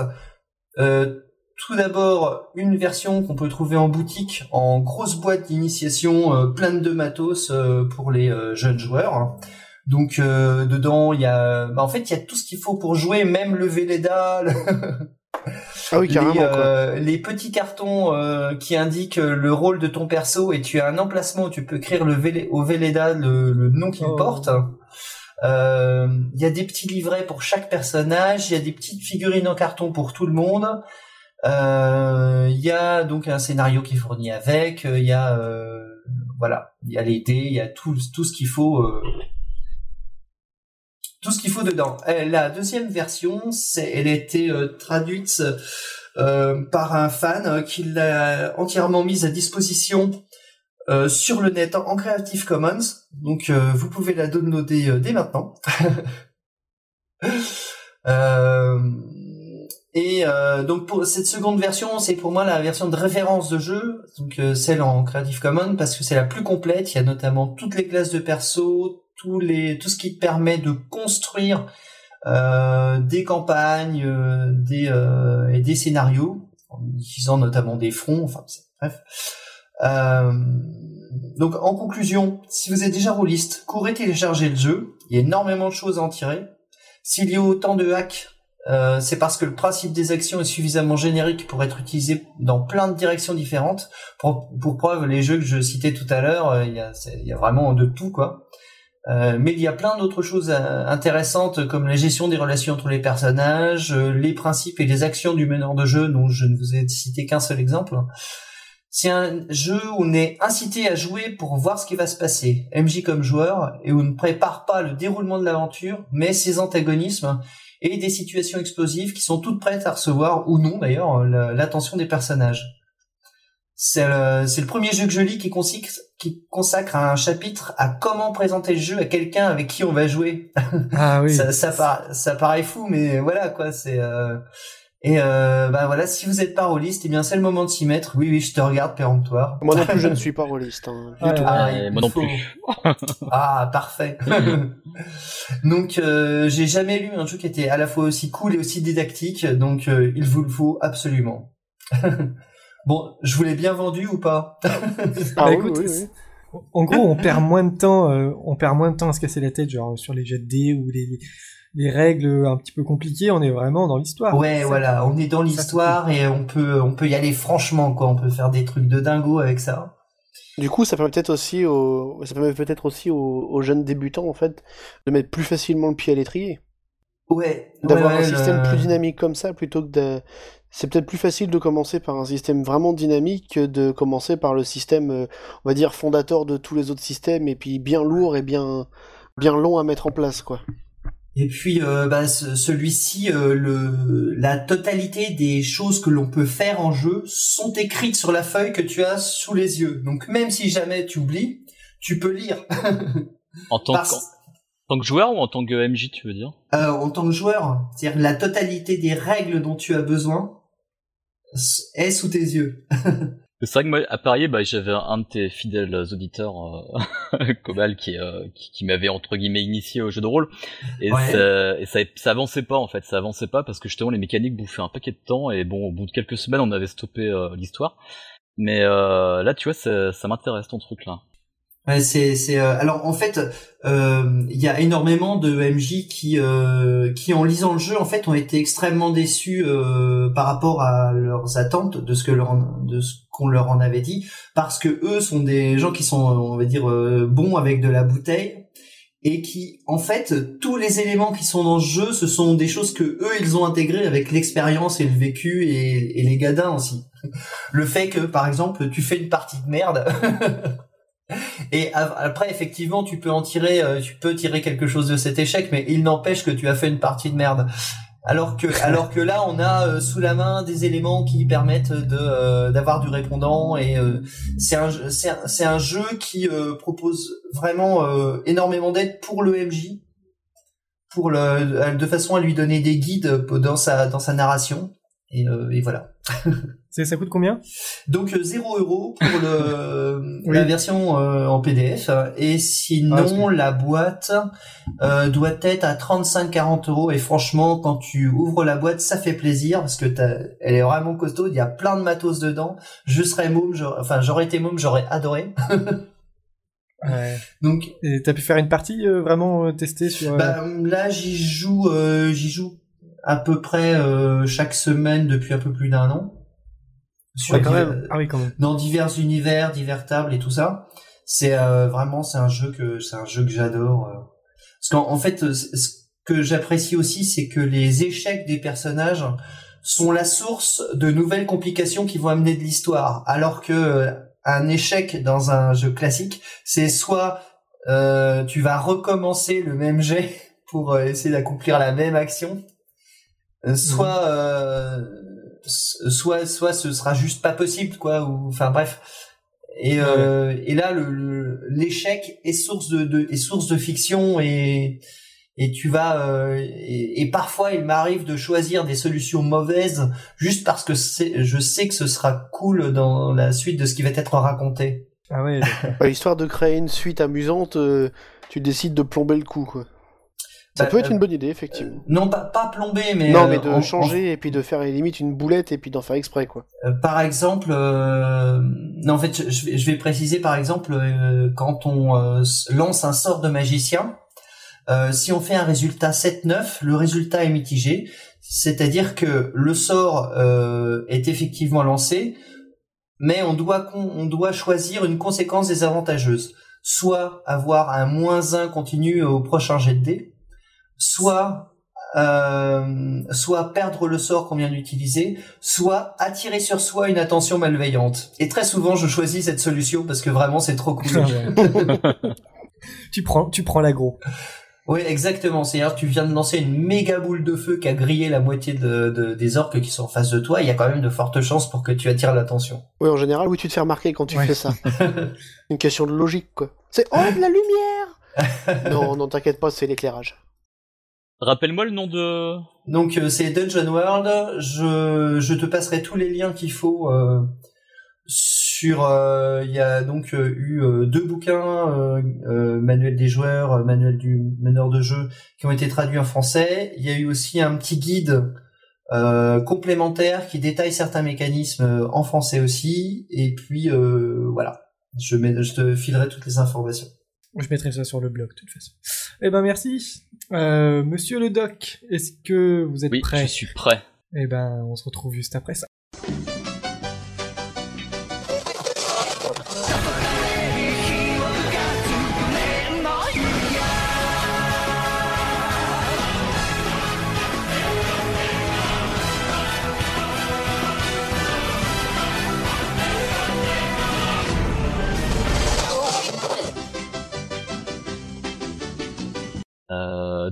Euh, tout d'abord une version qu'on peut trouver en boutique en grosse boîte d'initiation euh, pleine de matos euh, pour les euh, jeunes joueurs. Donc dedans il y a bah, en fait il y a tout ce qu'il faut pour jouer même le Véleda Ah oui, carrément, les, les, petits cartons qui indiquent le rôle de ton perso et tu as un emplacement où tu peux écrire le au Véleda le, le nom qu'il oh. porte. Il y a des petits livrets pour chaque personnage, il y a des petites figurines en carton pour tout le monde. Euh, il y a donc un scénario qui est fourni avec, il y a euh, voilà, il y a les il y a tout tout ce qu'il faut euh, tout ce qu'il faut dedans. la deuxième version, c'est elle a été traduite par un fan qui l'a entièrement mise à disposition sur le net en Creative Commons. Donc vous pouvez la downloader dès maintenant. euh, et euh, donc pour cette seconde version, c'est pour moi la version de référence de jeu, donc euh, celle en Creative Commons parce que c'est la plus complète. Il y a notamment toutes les classes de perso, tout ce qui permet de construire euh, des campagnes, euh, des et des scénarios en utilisant notamment des fronts. Enfin bref. donc en conclusion, si vous êtes déjà rôliste, courez télécharger le jeu. Il y a énormément de choses à en tirer. S'il y a autant de hacks euh, c'est parce que le principe des actions est suffisamment générique pour être utilisé dans plein de directions différentes. Pour, preuve, les jeux que je citais tout à l'heure, euh, il y, a, y, a, vraiment de tout, quoi. Euh, mais il y a plein d'autres choses euh, intéressantes comme la gestion des relations entre les personnages, les principes et les actions du meneur de jeu, dont je ne vous ai cité qu'un seul exemple. C'est un jeu où on est incité à jouer pour voir ce qui va se passer, MJ comme joueur, et où on ne prépare pas le déroulement de l'aventure, mais ses antagonismes et des situations explosives qui sont toutes prêtes à recevoir, ou non d'ailleurs, l'attention des personnages. C'est le, premier jeu que je lis qui consacre, qui consacre un chapitre à comment présenter le jeu à quelqu'un avec qui on va jouer. Ah oui. ça, ça, ça, paraît fou, mais voilà quoi. C'est euh, et euh, bah voilà, si vous êtes pas rôliste, eh bien c'est le moment de s'y mettre. Oui, oui, je te regarde péremptoire. Moi non plus, je ne suis pas rôliste. Hein, ah, moi non plus. ah, parfait. donc, euh, j'ai jamais lu un jeu qui était à la fois aussi cool et aussi didactique, donc euh, il vous le faut absolument. Bon, je vous l'ai bien vendu ou pas ah, bah, écoute, En gros, on perd moins de temps, euh, on perd moins de temps à se casser la tête, genre sur les jets de dés ou les les règles un petit peu compliquées, on est vraiment dans l'histoire. Ouais, voilà, on est dans l'histoire et on peut, on peut y aller franchement, quoi. On peut faire des trucs de dingo avec ça. Du coup, ça permet peut-être aussi aux, ça permet peut-être aussi aux, jeunes débutants, en fait, de mettre plus facilement le pied à l'étrier. Ouais. D'avoir un système plus dynamique comme ça, plutôt que de, c'est peut-être plus facile de commencer par un système vraiment dynamique que de commencer par le système, euh, on va dire, fondateur de tous les autres systèmes et puis bien lourd et bien, bien long à mettre en place, quoi. Et puis euh, bah, celui-ci, euh, le, la totalité des choses que l'on peut faire en jeu sont écrites sur la feuille que tu as sous les yeux. Donc même si jamais tu oublies, tu peux lire. en, tant que, en tant que joueur ou en tant que MJ, tu veux dire? Euh, En tant que joueur, c'est-à-dire la totalité des règles dont tu as besoin est sous tes yeux. C'est vrai que moi, à Paris, bah, j'avais un de tes fidèles auditeurs, euh, Cobal, qui, euh, qui, qui m'avait entre guillemets initié au jeu de rôle, et, ça, et ça, ça, avançait pas en fait, ça avançait pas parce que justement les mécaniques bouffaient un paquet de temps, et bon, au bout de quelques semaines, on avait stoppé euh, l'histoire. Mais euh, là, tu vois, ça, ça m'intéresse ton truc là. Ouais, c'est c'est euh, alors en fait euh, il y a énormément de MJ qui euh, qui en lisant le jeu en fait ont été extrêmement déçus par rapport à leurs attentes de ce que leur de ce qu'on leur en avait dit parce que eux sont des gens qui sont on va dire bons avec de la bouteille et qui, en fait, tous les éléments qui sont dans ce jeu, ce sont des choses que eux, ils ont intégrées avec l'expérience et le vécu et les gadins aussi. Le fait que, par exemple, tu fais une partie de merde. Et après, effectivement, tu peux en tirer, euh, tu peux tirer quelque chose de cet échec, mais il n'empêche que tu as fait une partie de merde. Alors que, alors que là, on a euh, sous la main des éléments qui permettent de euh, d'avoir du répondant et c'est un c'est un, jeu qui propose vraiment énormément d'aide pour le MJ, pour le de façon à lui donner des guides dans sa dans sa narration et, et voilà. ça coûte combien? Donc 0 euh, euros pour le la version euh, en PDF et sinon ah, la boîte euh, doit être à 35-40 euros. Et franchement quand tu ouvres la boîte ça fait plaisir parce que elle est vraiment costaud, il y a plein de matos dedans. Je serais môme, enfin j'aurais été môme, j'aurais adoré. ouais. Donc et t'as pu faire une partie vraiment tester sur bah, là j'y joue j'y joue à peu près chaque semaine depuis un peu plus d'un an quand même. Ah oui, quand même. dans divers univers, divers tables et tout ça. C'est euh, vraiment c'est un jeu que c'est un jeu que j'adore. Euh. Parce qu'en en fait, ce que j'apprécie aussi, c'est que les échecs des personnages sont la source de nouvelles complications qui vont amener de l'histoire, alors que euh, un échec dans un jeu classique, c'est soit euh, tu vas recommencer le même jet pour essayer d'accomplir la même action, soit mmh soit soit ce sera juste pas possible quoi ou enfin bref et euh, et là le l'échec est source de, de est source de fiction et et tu vas euh, et, parfois il m'arrive de choisir des solutions mauvaises juste parce que je sais que ce sera cool dans la suite de ce qui va être raconté. Ah ouais. Histoire de créer une suite amusante, euh, tu décides de plomber le coup quoi. Ça bah, peut être une euh, bonne idée, effectivement. non, pas, pas plomber, mais... Non, mais euh, de changer et puis de faire limite une boulette et puis d'en faire exprès, quoi. Euh, par exemple, non, en fait, je, vais, je vais préciser, par exemple, quand on lance un sort de magicien, si on fait un résultat 7-9, le résultat est mitigé, c'est-à-dire que le sort est effectivement lancé, mais on doit, on doit choisir une conséquence désavantageuse. Soit avoir un moins 1 continu au prochain jet de dés, soit euh, soit perdre le sort qu'on vient d'utiliser, soit attirer sur soi une attention malveillante. Et très souvent, je choisis cette solution parce que vraiment, c'est trop cool. tu prends, tu prends l'agro. Oui, exactement. C'est-à-dire, tu viens de lancer une méga boule de feu qui a grillé la moitié de, des orques qui sont en face de toi. Il y a quand même de fortes chances pour que tu attires l'attention. Oui, en général, oui, tu te fais remarquer quand tu fais ça. une question de logique, quoi. C'est oh de la lumière. non, non, t'inquiète pas, c'est l'éclairage. Rappelle-moi le nom de. Donc euh, c'est Dungeon World. Je, je te passerai tous les liens qu'il faut. Euh, sur, euh, il y a donc eu deux bouquins, manuel des joueurs, manuel du meneur de jeu, qui ont été traduits en français. Il y a eu aussi un petit guide complémentaire qui détaille certains mécanismes en français aussi. Et puis voilà, je, mets, je te filerai toutes les informations. Je mettrai ça sur le blog, de toute façon. Eh ben, merci. Euh, monsieur le doc, est-ce que vous êtes prêt Oui, je suis prêt. Eh ben, on se retrouve juste après ça.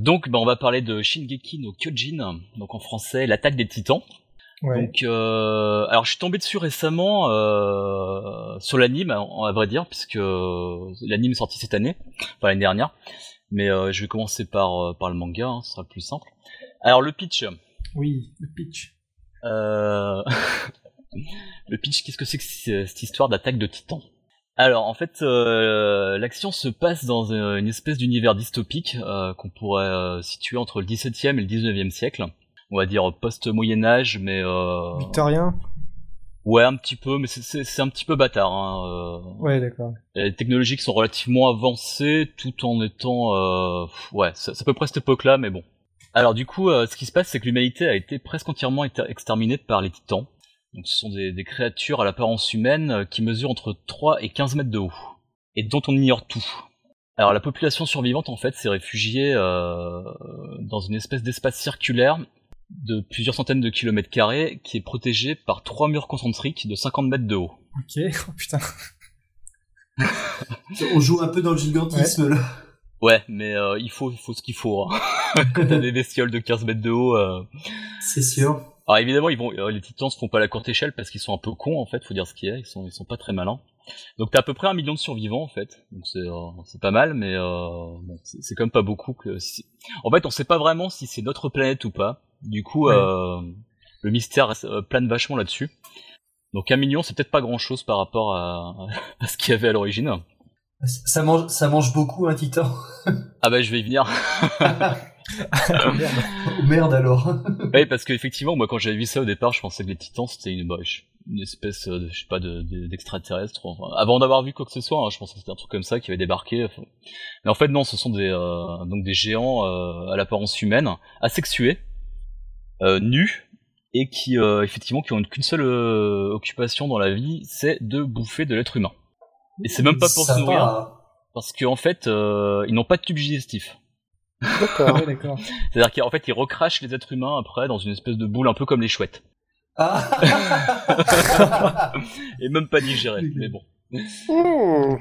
Donc, bah, on va parler de Shingeki no Kyojin, donc en français, l'attaque des Titans. Donc, euh, alors je suis tombé dessus récemment euh, sur l'anime, à vrai dire, puisque l'anime est sorti cette année, enfin l'année dernière. Mais je vais commencer par par le manga, hein, ce sera plus simple. Alors le pitch. Oui, le pitch. le pitch, qu'est-ce que c'est que cette histoire d'attaque de Titans? Alors en fait, euh, l'action se passe dans une espèce d'univers dystopique euh, qu'on pourrait euh, situer entre le 17e et le 19e siècle. On va dire post-Moyen Âge, mais... Victorien? Ouais, un petit peu, mais c'est un petit peu bâtard. Hein, ouais, d'accord. Les technologies qui sont relativement avancées, tout en étant... ouais, c'est à peu près cette époque-là, mais bon. Alors du coup, ce qui se passe, c'est que l'humanité a été presque entièrement exterminée par les titans. Donc ce sont des, créatures à l'apparence humaine euh, qui mesurent entre 3 et 15 mètres de haut, et dont on ignore tout. Alors la population survivante en fait s'est réfugiée euh, dans une espèce d'espace circulaire de plusieurs centaines de kilomètres carrés qui est protégé par trois murs concentriques de 50 mètres de haut. Ok, oh putain. On joue un peu dans le gigantisme là. Ouais, mais euh, il faut, il faut ce qu'il faut. Hein. Quand t'as des bestioles de 15 mètres de haut. Euh... C'est sûr. Alors évidemment, ils vont, euh, les titans se font pas à la courte échelle parce qu'ils sont un peu cons en fait, faut dire ce qu'il y a. Ils sont, ils sont pas très malins. Donc t'as à peu près un million de survivants en fait. Donc c'est, euh, pas mal, mais euh, bon, c'est, quand même pas beaucoup. Que si... En fait, on sait pas vraiment si c'est notre planète ou pas. Du coup, Ouais. euh, le mystère euh, plane vachement là-dessus. Donc un million, c'est peut-être pas grand-chose par rapport à, à ce qu'il y avait à l'origine. Ça mange, ça mange beaucoup un titan. Ah bah je vais y venir. Merde. Oh, merde alors. Oui, parce qu'effectivement, moi, quand j'avais vu ça au départ, je pensais que les titans, c'était une, bah, une espèce, euh, de, je sais pas, de- de- d'extraterrestre. Enfin, avant d'avoir vu quoi que ce soit, hein, je pensais que c'était un truc comme ça qui avait débarqué. enfin. Mais en fait, non, ce sont des, euh, donc des géants euh, à l'apparence humaine, asexués, euh, nus, et qui, euh, effectivement, qui ont qu'une seule euh, occupation dans la vie, c'est de bouffer de l'être humain. Et c'est même pas pour se nourrir, parce qu'en fait, euh, ils n'ont pas de tube digestif. D'accord. Ouais, d'accord. C'est-à-dire qu'en fait, ils recrachent les êtres humains après dans une espèce de boule un peu comme les chouettes. Ah. et même pas digéré, mais bon. Mmh.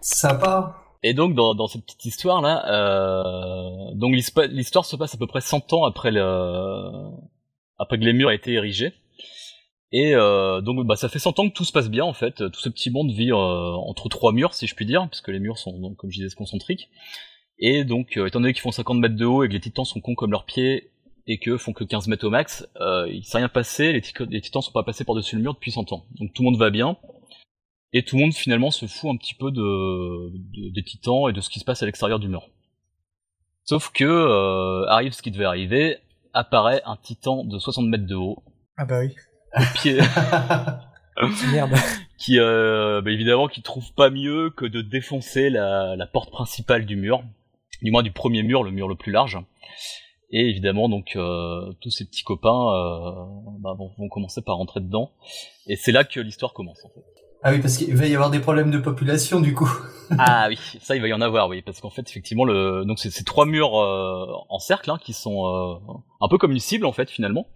Sympa. Et donc dans, dans cette petite histoire là, euh, donc l'histoire l'histoire se passe à peu près 100 ans après le après que les murs aient été érigés. Et euh, donc bah ça fait 100 ans que tout se passe bien en fait, tout ce petit monde vit euh, entre trois murs si je puis dire, puisque les murs sont donc comme je disais concentriques. Et donc euh, étant donné qu'ils font 50 mètres de haut et que les titans sont cons comme leurs pieds et que font que 15 mètres au max, euh, il s'est rien passé, les, titans sont pas passés par-dessus le mur depuis 100 ans. Donc tout le monde va bien. Et tout le monde finalement se fout un petit peu de, de- des titans et de ce qui se passe à l'extérieur du mur. Sauf que euh, arrive ce qui devait arriver, apparaît un titan de 60 mètres de haut, Ah bah oui. pied, Merde. qui euh, bah, évidemment qui trouve pas mieux que de défoncer la, la porte principale du mur, du moins du premier mur, le mur le plus large. Et évidemment donc euh, tous ces petits copains euh, bah, vont, vont commencer par rentrer dedans. Et c'est là que l'histoire commence en fait. Ah oui, parce qu'il va y avoir des problèmes de population du coup. Ah oui, ça il va y en avoir, oui, parce qu'en fait effectivement le donc c'est ces trois murs euh, en cercle hein, qui sont euh, un peu comme une cible en fait finalement.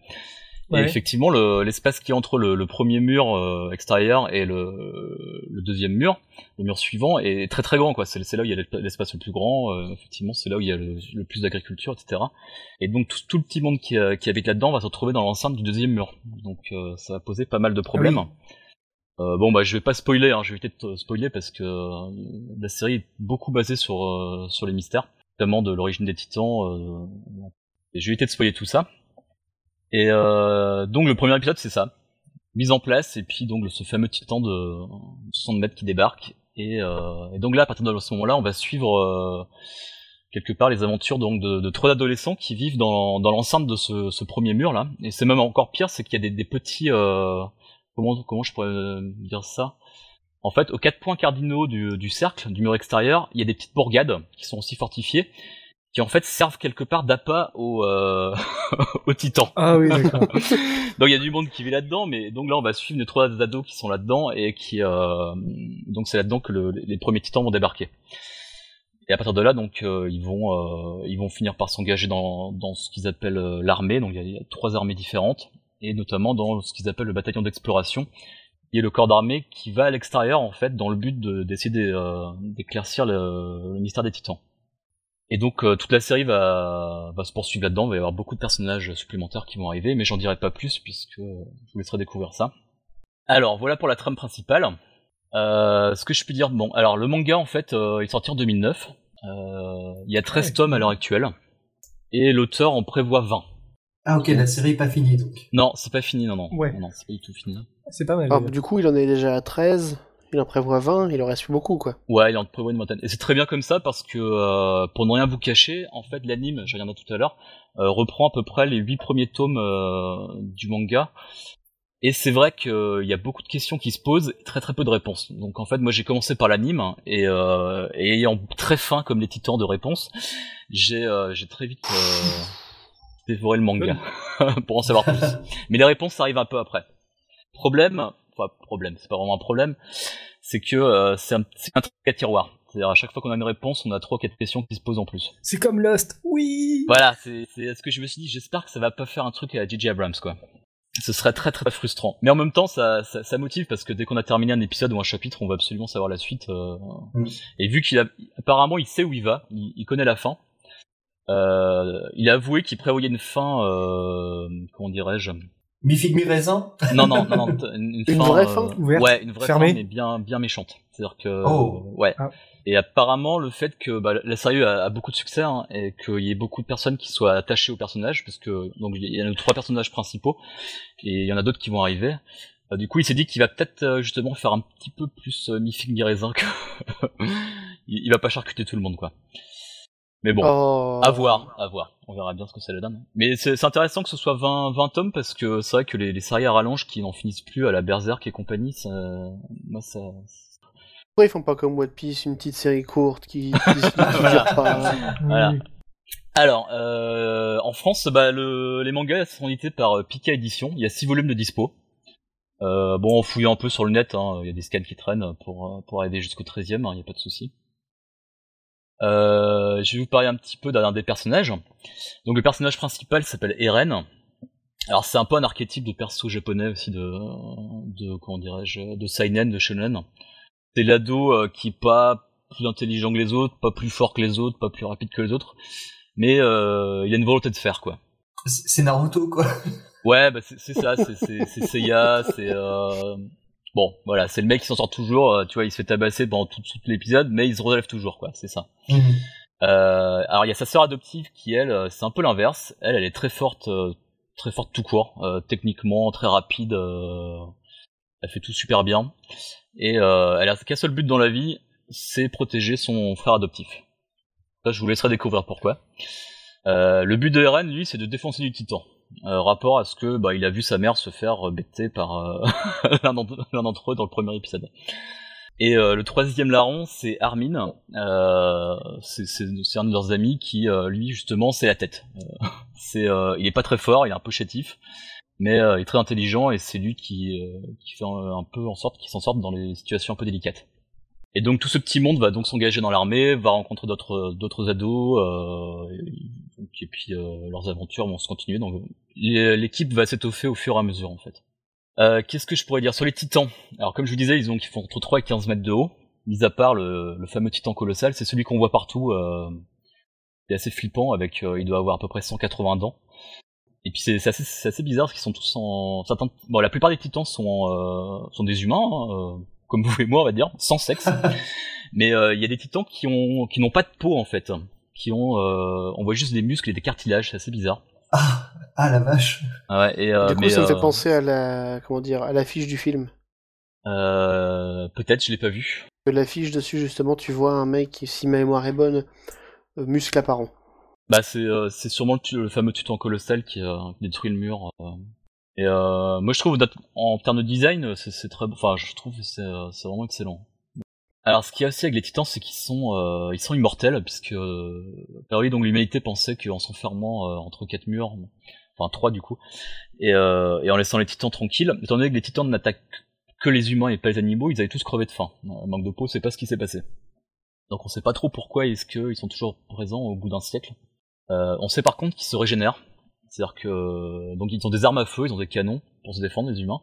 Et effectivement le- l'espace qui est entre le, le premier mur euh, extérieur et le, le deuxième mur, le mur suivant est très très grand quoi. C'est là où il y a l'esp- l'espace le plus grand. euh, effectivement c'est là où il y a le, plus d'agriculture etc. Et donc tout, tout le petit monde qui, euh, qui habite là-dedans va se retrouver dans l'enceinte du deuxième mur. Donc euh, ça va poser pas mal de problèmes. Euh, bon bah je vais pas spoiler, hein, je vais éviter de spoiler parce que euh, la série est beaucoup basée sur euh, sur les mystères, notamment de l'origine des titans. euh, et je vais éviter de spoiler tout ça. Et euh, donc le premier épisode c'est ça, mise en place et puis donc ce fameux titan de 60 mètres qui débarque. Et, euh, et donc là à partir de ce moment-là on va suivre euh, quelque part les aventures donc de, de trois adolescents qui vivent dans, dans l'enceinte de ce, ce premier mur là. Et c'est même encore pire, c'est qu'il y a des, des petits euh, comment comment je pourrais dire ça? En fait, aux quatre points cardinaux du, du cercle, du mur extérieur, il y a des petites bourgades qui sont aussi fortifiées, qui en fait servent quelque part d'appât aux, euh, aux titans. Ah oui, d'accord. Donc il y a du monde qui vit là-dedans, mais donc là on va suivre les trois ados qui sont là-dedans et qui euh, donc c'est là-dedans que le- les premiers titans vont débarquer. Et à partir de là, donc euh, ils vont euh, ils vont finir par s'engager dans dans ce qu'ils appellent euh, l'armée. Donc il y, a, il y a trois armées différentes et notamment dans ce qu'ils appellent le bataillon d'exploration et le corps d'armée qui va à l'extérieur en fait dans le but de- d'essayer euh, d'éclaircir le, le mystère des titans. Et donc euh, toute la série va, va se poursuivre là-dedans, il va y avoir beaucoup de personnages supplémentaires qui vont arriver, mais j'en dirai pas plus puisque je vous laisserai découvrir ça. Alors voilà pour la trame principale. Euh, ce que je peux dire, bon, alors le manga en fait, euh, il est sorti en 2009. Euh, il y a 13 Ouais. tomes à l'heure actuelle. Et l'auteur en prévoit 20. Ah ok, la série est pas finie donc. Non, c'est pas fini, non, non. Ouais. Non, non, c'est pas du tout fini. C'est pas mal. Ah, du coup, il en est déjà à 13, il en prévoit 20, il en reste plus beaucoup, quoi. Ouais, il en prévoit une vingtaine. Et c'est très bien comme ça parce que, euh, pour ne rien vous cacher, en fait, l'anime, je reviendrai tout à l'heure, euh, reprend à peu près les huit premiers tomes euh, du manga. Et c'est vrai qu'il y a beaucoup de questions qui se posent, et très très peu de réponses. Donc en fait, moi j'ai commencé par l'anime, hein, et, euh, et ayant très faim comme les titans de réponses, j'ai euh, très vite euh, dévoré le manga pour en savoir plus. Mais les réponses arrivent un peu après. Problème, enfin problème, c'est pas vraiment un problème, c'est que euh, c'est un, truc à tiroir. C'est-à-dire à chaque fois qu'on a une réponse, on a trois quatre questions qui se posent en plus. C'est comme Lost, oui Voilà, c'est c'est ce que je me suis dit. J'espère que ça va pas faire un truc à J.J. Abrams, quoi. Ce serait très très frustrant. Mais en même temps, ça, ça, ça motive parce que dès qu'on a terminé un épisode ou un chapitre, on va absolument savoir la suite. euh, Mm. Et vu qu'il a, apparemment, il sait où il va, il, il connaît la fin. Euh, il a avoué qu'il prévoyait une fin, euh, comment dirais-je? Mi figue mi raisin Non, non, non, non, une, Une fin, vraie euh, fin Ouverte Ouais, une vraie Fermée fin, mais bien, bien méchante. C'est-à-dire que, Oh. ouais. Ah. Et apparemment, le fait que bah, la série a, a beaucoup de succès hein, et qu'il y ait beaucoup de personnes qui soient attachées au personnage, parce que donc il y a nos trois personnages principaux et il y en a d'autres qui vont arriver. Euh, du coup, il s'est dit qu'il va peut-être euh, justement faire un petit peu plus euh, mi figue mi raisin que il, il va pas charcuter tout le monde, quoi. Mais bon. Oh. À voir, à voir. On verra bien ce que ça le donne. Mais c'est c'est intéressant que ce soit 20, 20 tomes parce que c'est vrai que les, les séries à rallonge qui n'en finissent plus à la Berserk et compagnie, ça, moi ça. Pourquoi ils font pas comme One Piece, une petite série courte qui, qui, qui dure pas Voilà. Oui. Alors, euh, en France, bah, le, les mangas sont édités par euh, Pika Édition. Il y a 6 volumes de dispo. Euh, bon, en fouillant un peu sur le net, hein, il y a des scans qui traînent pour, pour arriver jusqu'au 13 e il n'y a pas de souci. Euh, je vais vous parler un petit peu d'un des personnages. Donc le personnage principal s'appelle Eren. Alors c'est un peu un archétype de perso japonais aussi de, de comment dirais-je, de seinen, de shonen. C'est l'ado euh, qui est pas plus intelligent que les autres, pas plus fort que les autres, pas plus rapide que les autres, mais euh, il a une volonté de faire quoi. C'est Naruto, quoi. Ouais, bah c'est ça, c'est Seiya, c'est euh... bon, voilà, c'est le mec qui s'en sort toujours. euh, tu vois, il se fait tabasser pendant tout, tout l'épisode, mais il se relève toujours, quoi. C'est ça. Mhm. Euh, alors il y a sa sœur adoptive qui elle, euh, c'est un peu l'inverse. Elle, elle est très forte, euh, très forte tout court, euh, techniquement très rapide. euh, elle fait tout super bien et euh, elle a qu'un seul but dans la vie, c'est protéger son frère adoptif. Je vous laisserai découvrir pourquoi. Euh, le but de Eren, lui, c'est de défoncer du Titan. Euh, rapport à ce que bah, il a vu sa mère se faire euh, bêter par euh, l'un d'entre eux dans le premier épisode. Et euh, le troisième larron, c'est Armin. Euh, c'est un de leurs amis qui, euh, lui, justement, c'est la tête. C'est, il est pas très fort, il est un peu chétif, mais il est très intelligent et c'est lui qui, qui fait un, un peu en sorte qu'il s'en sorte dans les situations un peu délicates. Et donc tout ce petit monde va donc s'engager dans l'armée, va rencontrer d'autres d'autres ados, euh, et, puis euh, leurs aventures vont se continuer. Donc l'équipe va s'étoffer au fur et à mesure en fait. Euh, Qu'est-ce que je pourrais dire sur les titans? Alors comme je vous disais, ils ont ils font entre 3 et 15 mètres de haut. Mis à part le, le fameux titan colossal, c'est celui qu'on voit partout. Euh, c'est assez flippant avec, euh, il doit avoir à peu près 180 dents. Et puis c'est assez, assez bizarre parce qu'ils sont tous en, certains, bon la plupart des titans sont euh, sont des humains, hein, euh, comme vous et moi on va dire, sans sexe. Mais euh, il y a des titans qui ont qui n'ont pas de peau en fait, qui ont, euh, on voit juste des muscles et des cartilages, c'est assez bizarre. Ah, ah la vache. Ah Ouais, et, euh, Du coup, mais, ça me fait euh, penser à la, comment dire, à l'affiche du film. euh, peut-être je l'ai pas vu. L'affiche dessus, justement, tu vois un mec qui, si ma mémoire est bonne, euh, muscle apparent. Bah c'est euh, c'est sûrement le, le fameux titan colossal qui, euh, qui détruit le mur. Euh. Et euh, moi je trouve en termes de design c'est très enfin je trouve euh, c'est vraiment excellent. Alors ce qu'il y a aussi avec les titans c'est qu'ils sont euh, ils sont immortels puisque euh, a priori, donc l'humanité pensait qu'en s'enfermant euh, entre quatre murs enfin trois du coup et, euh, et en laissant les titans tranquilles étant donné que les titans n'attaquent que les humains et pas les animaux ils avaient tous crevé de faim. Euh, manque de peau c'est pas ce qui s'est passé. Donc on sait pas trop pourquoi est-ce qu'ils sont toujours présents au bout d'un siècle. Euh, on sait par contre qu'ils se régénèrent. C'est-à-dire que donc ils ont des armes à feu, ils ont des canons pour se défendre les humains.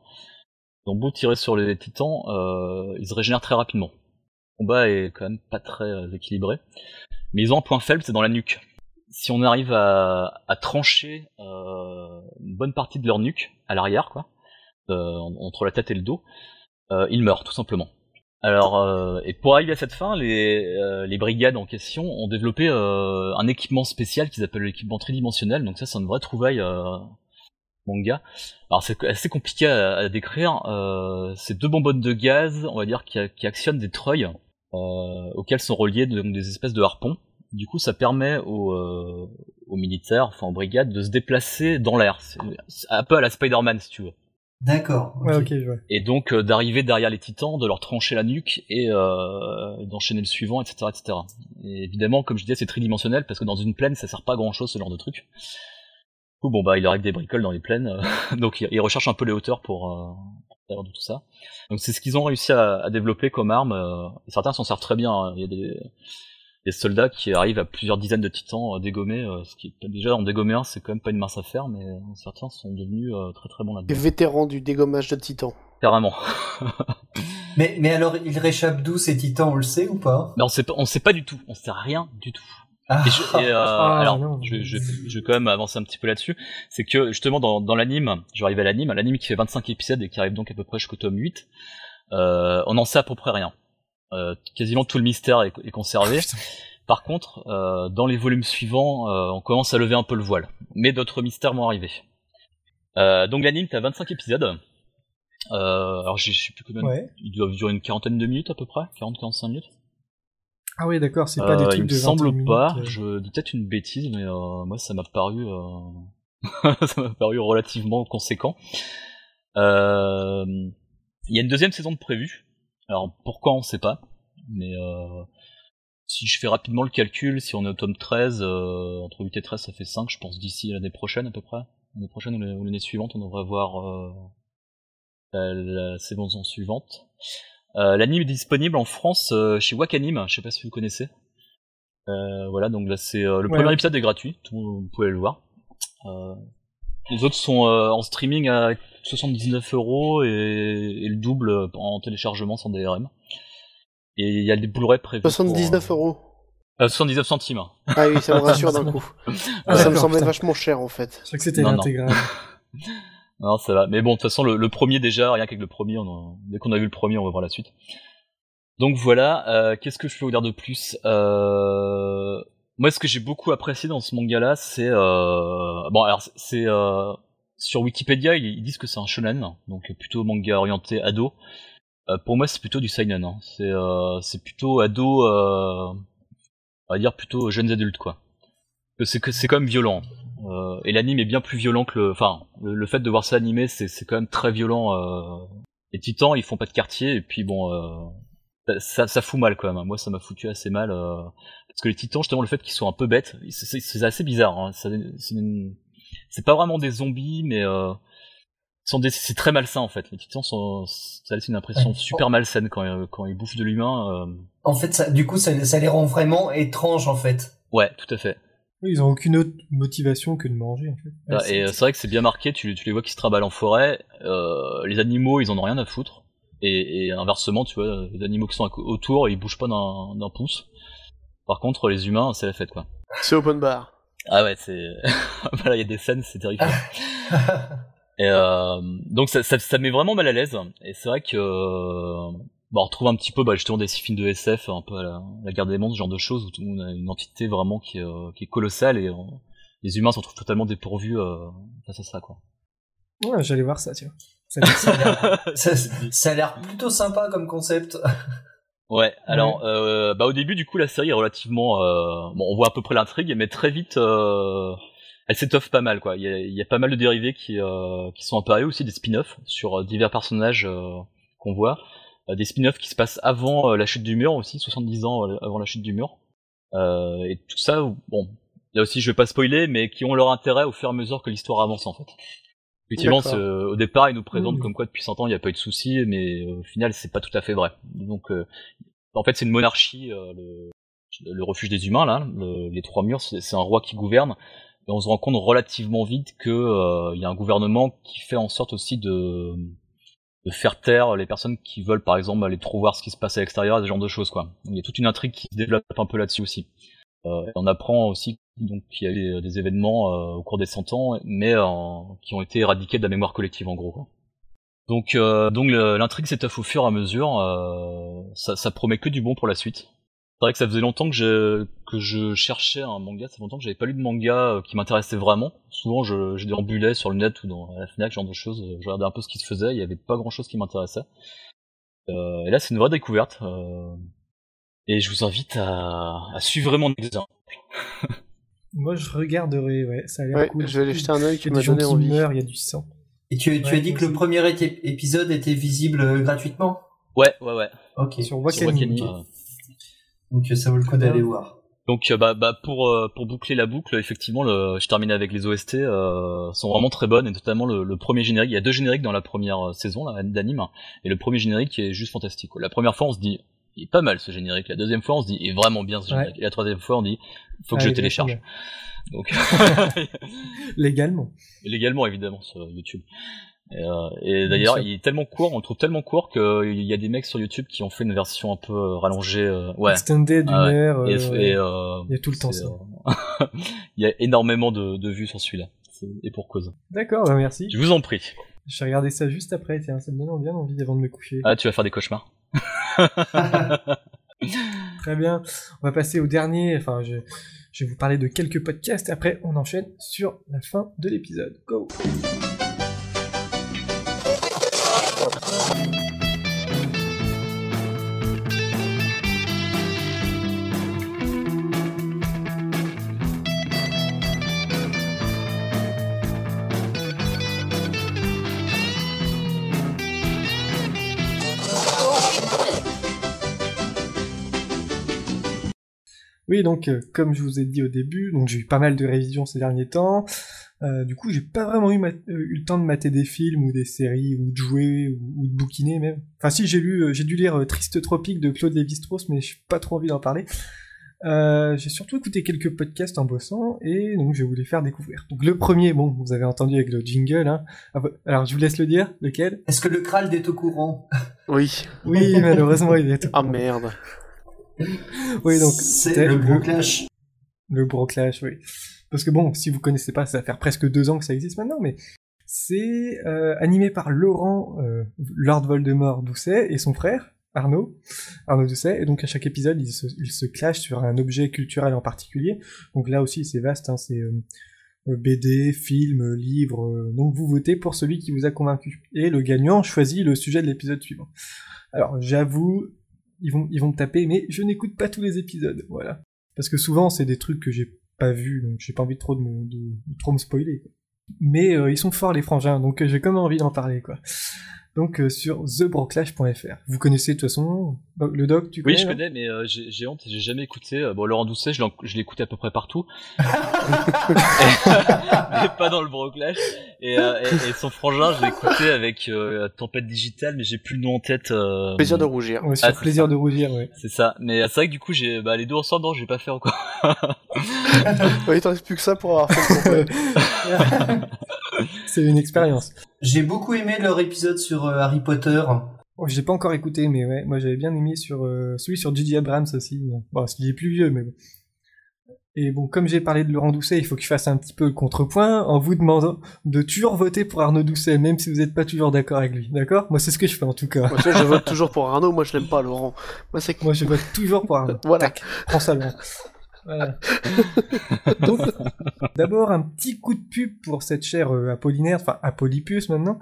Ont beau tirer sur les titans, euh, ils se régénèrent très rapidement. Le combat est quand même pas très euh, équilibré. Mais ils ont un point faible, c'est dans la nuque. Si on arrive à, trancher euh, une bonne partie de leur nuque à l'arrière, quoi, euh, entre la tête et le dos, euh, ils meurent tout simplement. Alors, euh, et pour arriver à cette fin, les, euh, les brigades en question ont développé euh, un équipement spécial qu'ils appellent l'équipement tridimensionnel. Donc ça, c'est une vraie trouvaille euh, manga. Alors c'est assez compliqué à, à décrire. Euh, c'est deux bonbonnes de gaz, on va dire, qui, actionnent des treuils euh, auxquels sont reliés donc, des espèces de harpons. Du coup, ça permet aux, aux militaires, enfin aux brigades, de se déplacer dans l'air. C'est un peu à la Spider-Man, si tu veux D'accord. Ouais, et donc euh, d'arriver derrière les titans, de leur trancher la nuque et euh, d'enchaîner le suivant, etc., etc. Et évidemment, comme je disais, c'est tridimensionnel parce que dans une plaine, ça sert pas à grand chose ce genre de truc. Du coup, bon bah, il leur arrive des bricoles dans les plaines, euh, donc ils recherchent un peu les hauteurs pour, euh, pour de tout ça. Donc c'est ce qu'ils ont réussi à, à, développer comme arme. euh, et certains s'en servent très bien. hein. Il y a des, des soldats qui arrivent à plusieurs dizaines de titans euh, dégommés. euh, ce qui déjà en dégommer un, c'est quand même pas une mince affaire, mais euh, certains sont devenus euh, très très bons là-dedans. vétérans du dégommage de titans. Carrément. Mais, mais alors, il réchappe d'où ces titans, on le sait ou pas? Mais on sait pas, on sait pas du tout. On sait rien du tout. ah. Et je, et, euh, Ah, alors, non. je, je, je vais quand même avancer un petit peu là-dessus. C'est que justement dans, dans l'anime, je vais arriver à l'anime, l'anime qui fait 25 épisodes et qui arrive donc à peu près jusqu'au tome 8, euh, on en sait à peu près rien. Euh, quasiment tout le mystère est, est conservé. Par contre, euh, dans les volumes suivants, euh, on commence à lever un peu le voile. Mais d'autres mystères vont arriver. Euh, donc l'anime, t'as 25 épisodes. Euh, alors je sais plus combien, Ouais. ils doivent durer une quarantaine de minutes à peu près, 40-45 minutes. Ah oui, d'accord, c'est pas des trucs il me de 21 semble minutes, pas, euh. je dis peut-être une bêtise, mais euh, moi ça m'a paru, euh, ça m'a paru relativement conséquent. Euh, Il y a une deuxième saison de prévue. Alors pourquoi on sait pas, mais euh, si je fais rapidement le calcul, si on est au tome 13, euh, entre 8 et 13 ça fait 5, je pense d'ici l'année prochaine à peu près. L'année prochaine ou la- ou l'année suivante, on devrait voir euh, la, la saison suivante. Euh, L'anime est disponible en France euh, chez Wakanim, je sais pas si vous connaissez. Euh, voilà, donc là c'est euh, le Ouais. premier épisode est gratuit, tout, vous pouvez le voir. Euh, les autres sont euh, en streaming à 79 euros et, et le double euh, en téléchargement sans DRM. Et il y a des Blu-ray prévus. pour, 79 euh, euros. euh, 79 centimes. Ah oui, ça me rassure d'un coup. Ah, ça me semblait putain. vachement cher en fait. Je crois que c'était Non, non. l'intégrale. Non, ça va. Mais bon, de toute façon, le, le premier déjà, rien qu'avec le premier, on dès qu'on a vu le premier, on va voir la suite. Donc voilà, euh, qu'est-ce que je peux vous dire de plus? Euh... Moi, ce que j'ai beaucoup apprécié dans ce manga-là, c'est... Euh... Bon, alors, c'est... Euh... Sur Wikipédia, ils, disent que c'est un shonen, donc plutôt manga orienté ado. Euh, pour moi, c'est plutôt du seinen. Hein. C'est euh... c'est plutôt ado... Euh... On va dire plutôt jeunes adultes, quoi. C'est que c'est quand même violent. Euh, et l'anime est bien plus violent que le. Enfin, le, fait de voir ça animé, c'est c'est quand même très violent. Les titans, ils font pas de quartier, et puis bon. Ça, ça fout mal quand même. Moi, ça m'a foutu assez mal. Euh... Parce que les titans, justement, le fait qu'ils soient un peu bêtes, c'est- assez bizarre. Hein. C'est une- pas vraiment des zombies, mais euh... des- c'est très malsain en fait. Les titans sont. Ça laisse une impression Ouais. super malsaine quand, euh, quand ils bouffent de l'humain. euh. En fait, ça, du coup, ça, ça les rend vraiment étranges, en fait. Ouais, tout à fait. Oui, Ils ont aucune autre motivation que de manger, en fait. Ah, Ouais, et c'est vrai que c'est bien marqué, tu, tu les vois qui se trimballent en forêt, euh, les animaux ils en ont rien à foutre, et, et inversement tu vois, les animaux qui sont autour ils bougent pas d'un pouce. Par contre les humains c'est la fête quoi. C'est open bar. Ah ouais c'est... voilà il y a des scènes c'est terrifiant. Et euh, donc ça, ça, ça met vraiment mal à l'aise, et c'est vrai que... euh, Bah, on retrouve un petit peu bah, justement des films de SF, un peu à la, la guerre des mondes, ce genre de choses, où on a une entité vraiment qui est, euh, qui est colossale, et euh, les humains se retrouvent totalement dépourvus euh, face à ça quoi. Ouais, j'allais voir ça, tiens. Ça ça a l'air- plutôt sympa comme concept. Ouais, alors euh, bah au début du coup la série est relativement euh, bon on voit à peu près l'intrigue mais très vite euh, elle s'étoffe pas mal quoi. Il y a, il y a pas mal de dérivés qui euh, qui sont apparus aussi des spin-offs sur euh, divers personnages euh, qu'on voit, des spin-offs qui se passent avant la chute du mur aussi 70 ans avant la chute du mur. Euh, et tout ça bon là aussi je vais pas spoiler mais qui ont leur intérêt au fur et à mesure que l'histoire avance en fait. Effectivement, au départ, ils nous présentent Mmh. comme quoi depuis 100 ans il n'y a pas eu de soucis, mais euh, au final, c'est pas tout à fait vrai. Donc, euh, en fait, c'est une monarchie, euh, le, le refuge des humains là, le- les trois murs, c'est un roi qui gouverne. Et on se rend compte relativement vite que euh, y a un gouvernement qui fait en sorte aussi de de faire taire les personnes qui veulent, par exemple, aller trop voir ce qui se passe à l'extérieur, ce genre de choses quoi. Il y a toute une intrigue qui se développe un peu là-dessus aussi. Euh, on apprend aussi donc qu'il y a eu des événements euh, au cours des 100 ans, mais qui ont été éradiqués de la mémoire collective en gros. Donc, euh, donc l'intrigue s'étoffe au fur et à mesure. ça, ça promet que du bon pour la suite. C'est vrai que ça faisait longtemps que je, que je cherchais un manga, ça longtemps que j'avais pas lu de manga qui m'intéressait vraiment. Souvent, je, je déambulais sur le net ou dans la Fnac, genre de choses. Je regardais un peu ce qui se faisait, il y avait pas grand chose qui m'intéressait. Euh, et là, c'est une vraie découverte. Et je vous invite à, à suivre mon exemple. Moi, je regarderai, ouais, ça a l'air Ouais, cool. je vais aller jeter un œil, Il y tu a m'as des gens donné qui envie. il y a du sang. Et tu, as dit que le premier été- épisode était visible euh, gratuitement Ouais, ouais, ouais. Ok. Sur Wakanim. Euh, Donc ça vaut le coup d'aller voir. Donc euh, bah, bah pour euh, pour boucler la boucle, effectivement, le, je termine avec les OST euh, sont vraiment très bonnes et notamment le, le, premier générique. Il y a deux génériques dans la première saison d'anime et le premier générique est juste fantastique. La première fois, on se dit il est pas mal ce générique. La deuxième fois, on se dit il est vraiment bien ce générique. Et la troisième fois, on dit faut que je télécharge. Donc légalement. Légalement évidemment sur YouTube. Et, euh, et d'ailleurs, il est tellement court, on le trouve tellement court qu'il y a des mecs sur YouTube qui ont fait une version un peu euh, rallongée. Euh, ouais. Extended d'une Ah heure. Et- euh, et, euh, il y a tout le temps ça. euh, il y a énormément de, de vues sur celui-là. Et pour cause. D'accord, bah merci. Je vous en prie. Je vais regarder ça juste après, tiens, ça me donne bien envie avant de me coucher. Ah, tu vas faire des cauchemars. Très bien. On va passer au dernier. Enfin, je, vais vous parler de quelques podcasts et après on enchaîne sur la fin de l'épisode. Go. Oui, donc euh, comme je vous ai dit au début, donc j'ai eu pas mal de révisions ces derniers temps. Euh, du coup, j'ai pas vraiment eu, ma- euh, eu le temps de mater des films ou des séries ou de jouer ou, ou de bouquiner même. Enfin, si j'ai lu, euh, j'ai dû lire euh, Triste Tropique de Claude Lévi-Strauss, mais j'ai pas trop envie d'en parler. Euh, j'ai surtout écouté quelques podcasts en bossant et donc je voulais faire découvrir. Donc le premier, bon, vous avez entendu avec le jingle. Hein. Ah, bah, Alors je vous laisse le dire. Lequel? Est-ce que le Krald est au courant? Oui. Oui, malheureusement, il est. Ah merde. Oui, donc c'est le gros clash. Le Broclash, oui. Parce que bon, si vous connaissez pas, ça va faire presque deux ans que ça existe maintenant, mais c'est euh, animé par Laurent euh, Lord Voldemort Doucet et son frère Arnaud, Arnaud Doucet, et donc à chaque épisode, ils se, ils se clashent sur un objet culturel en particulier. Donc là aussi, c'est vaste, hein, c'est euh, euh, BD, film, livre. donc vous votez pour celui qui vous a convaincu. Et le gagnant choisit le sujet de l'épisode suivant. Alors j'avoue, ils vont, ils vont me taper, mais je n'écoute pas tous les épisodes, voilà. Parce que souvent, c'est des trucs que j'ai pas vus, donc j'ai pas envie de trop de, me- trop me spoiler. Mais euh, ils sont forts les frangins, donc euh, j'ai même envie d'en parler, quoi. Donc euh, sur thebroclash.fr. Vous connaissez de toute façon le doc, tu connais Oui, je connais, mais euh, j'ai honte, j'ai jamais écouté. Euh, Bon, Laurent Doucet, je l'écoute à peu près partout. mais pas dans le Broclash. Et, euh, et, et son frangin, je l'ai écouté avec euh, Tempête Digitale, mais j'ai plus le nom en tête. euh, Plaisir de rougir. Ouais, Ah, c'est plaisir de rougir. C'est ça. Mais c'est vrai que du coup, j'ai bah, les deux ensemble, non, j'ai pas fait encore. Il t'en reste plus que ça pour avoir fait. C'est une expérience. J'ai beaucoup aimé leur épisode sur euh, Harry Potter. Oh, j'ai pas encore écouté, mais ouais, moi j'avais bien aimé sur euh, celui sur J.J. Abrams aussi. Bon, bon il est plus vieux, mais bon. Et bon, comme j'ai parlé de Laurent Doucet, il faut que je fasse un petit peu le contrepoint en vous demandant de toujours voter pour Arnaud Doucet, même si vous n'êtes pas toujours d'accord avec lui. D'accord? Moi, c'est ce que je fais en tout cas. Moi, je vote toujours pour Arnaud, moi je l'aime pas, Laurent. Moi, c'est que. Moi, je vote toujours pour Arnaud. Voilà. Tac, prends ça, Laurent. Voilà. Donc, d'abord, un petit coup de pub pour cette chère euh, Apollinaire, enfin Apolypus maintenant,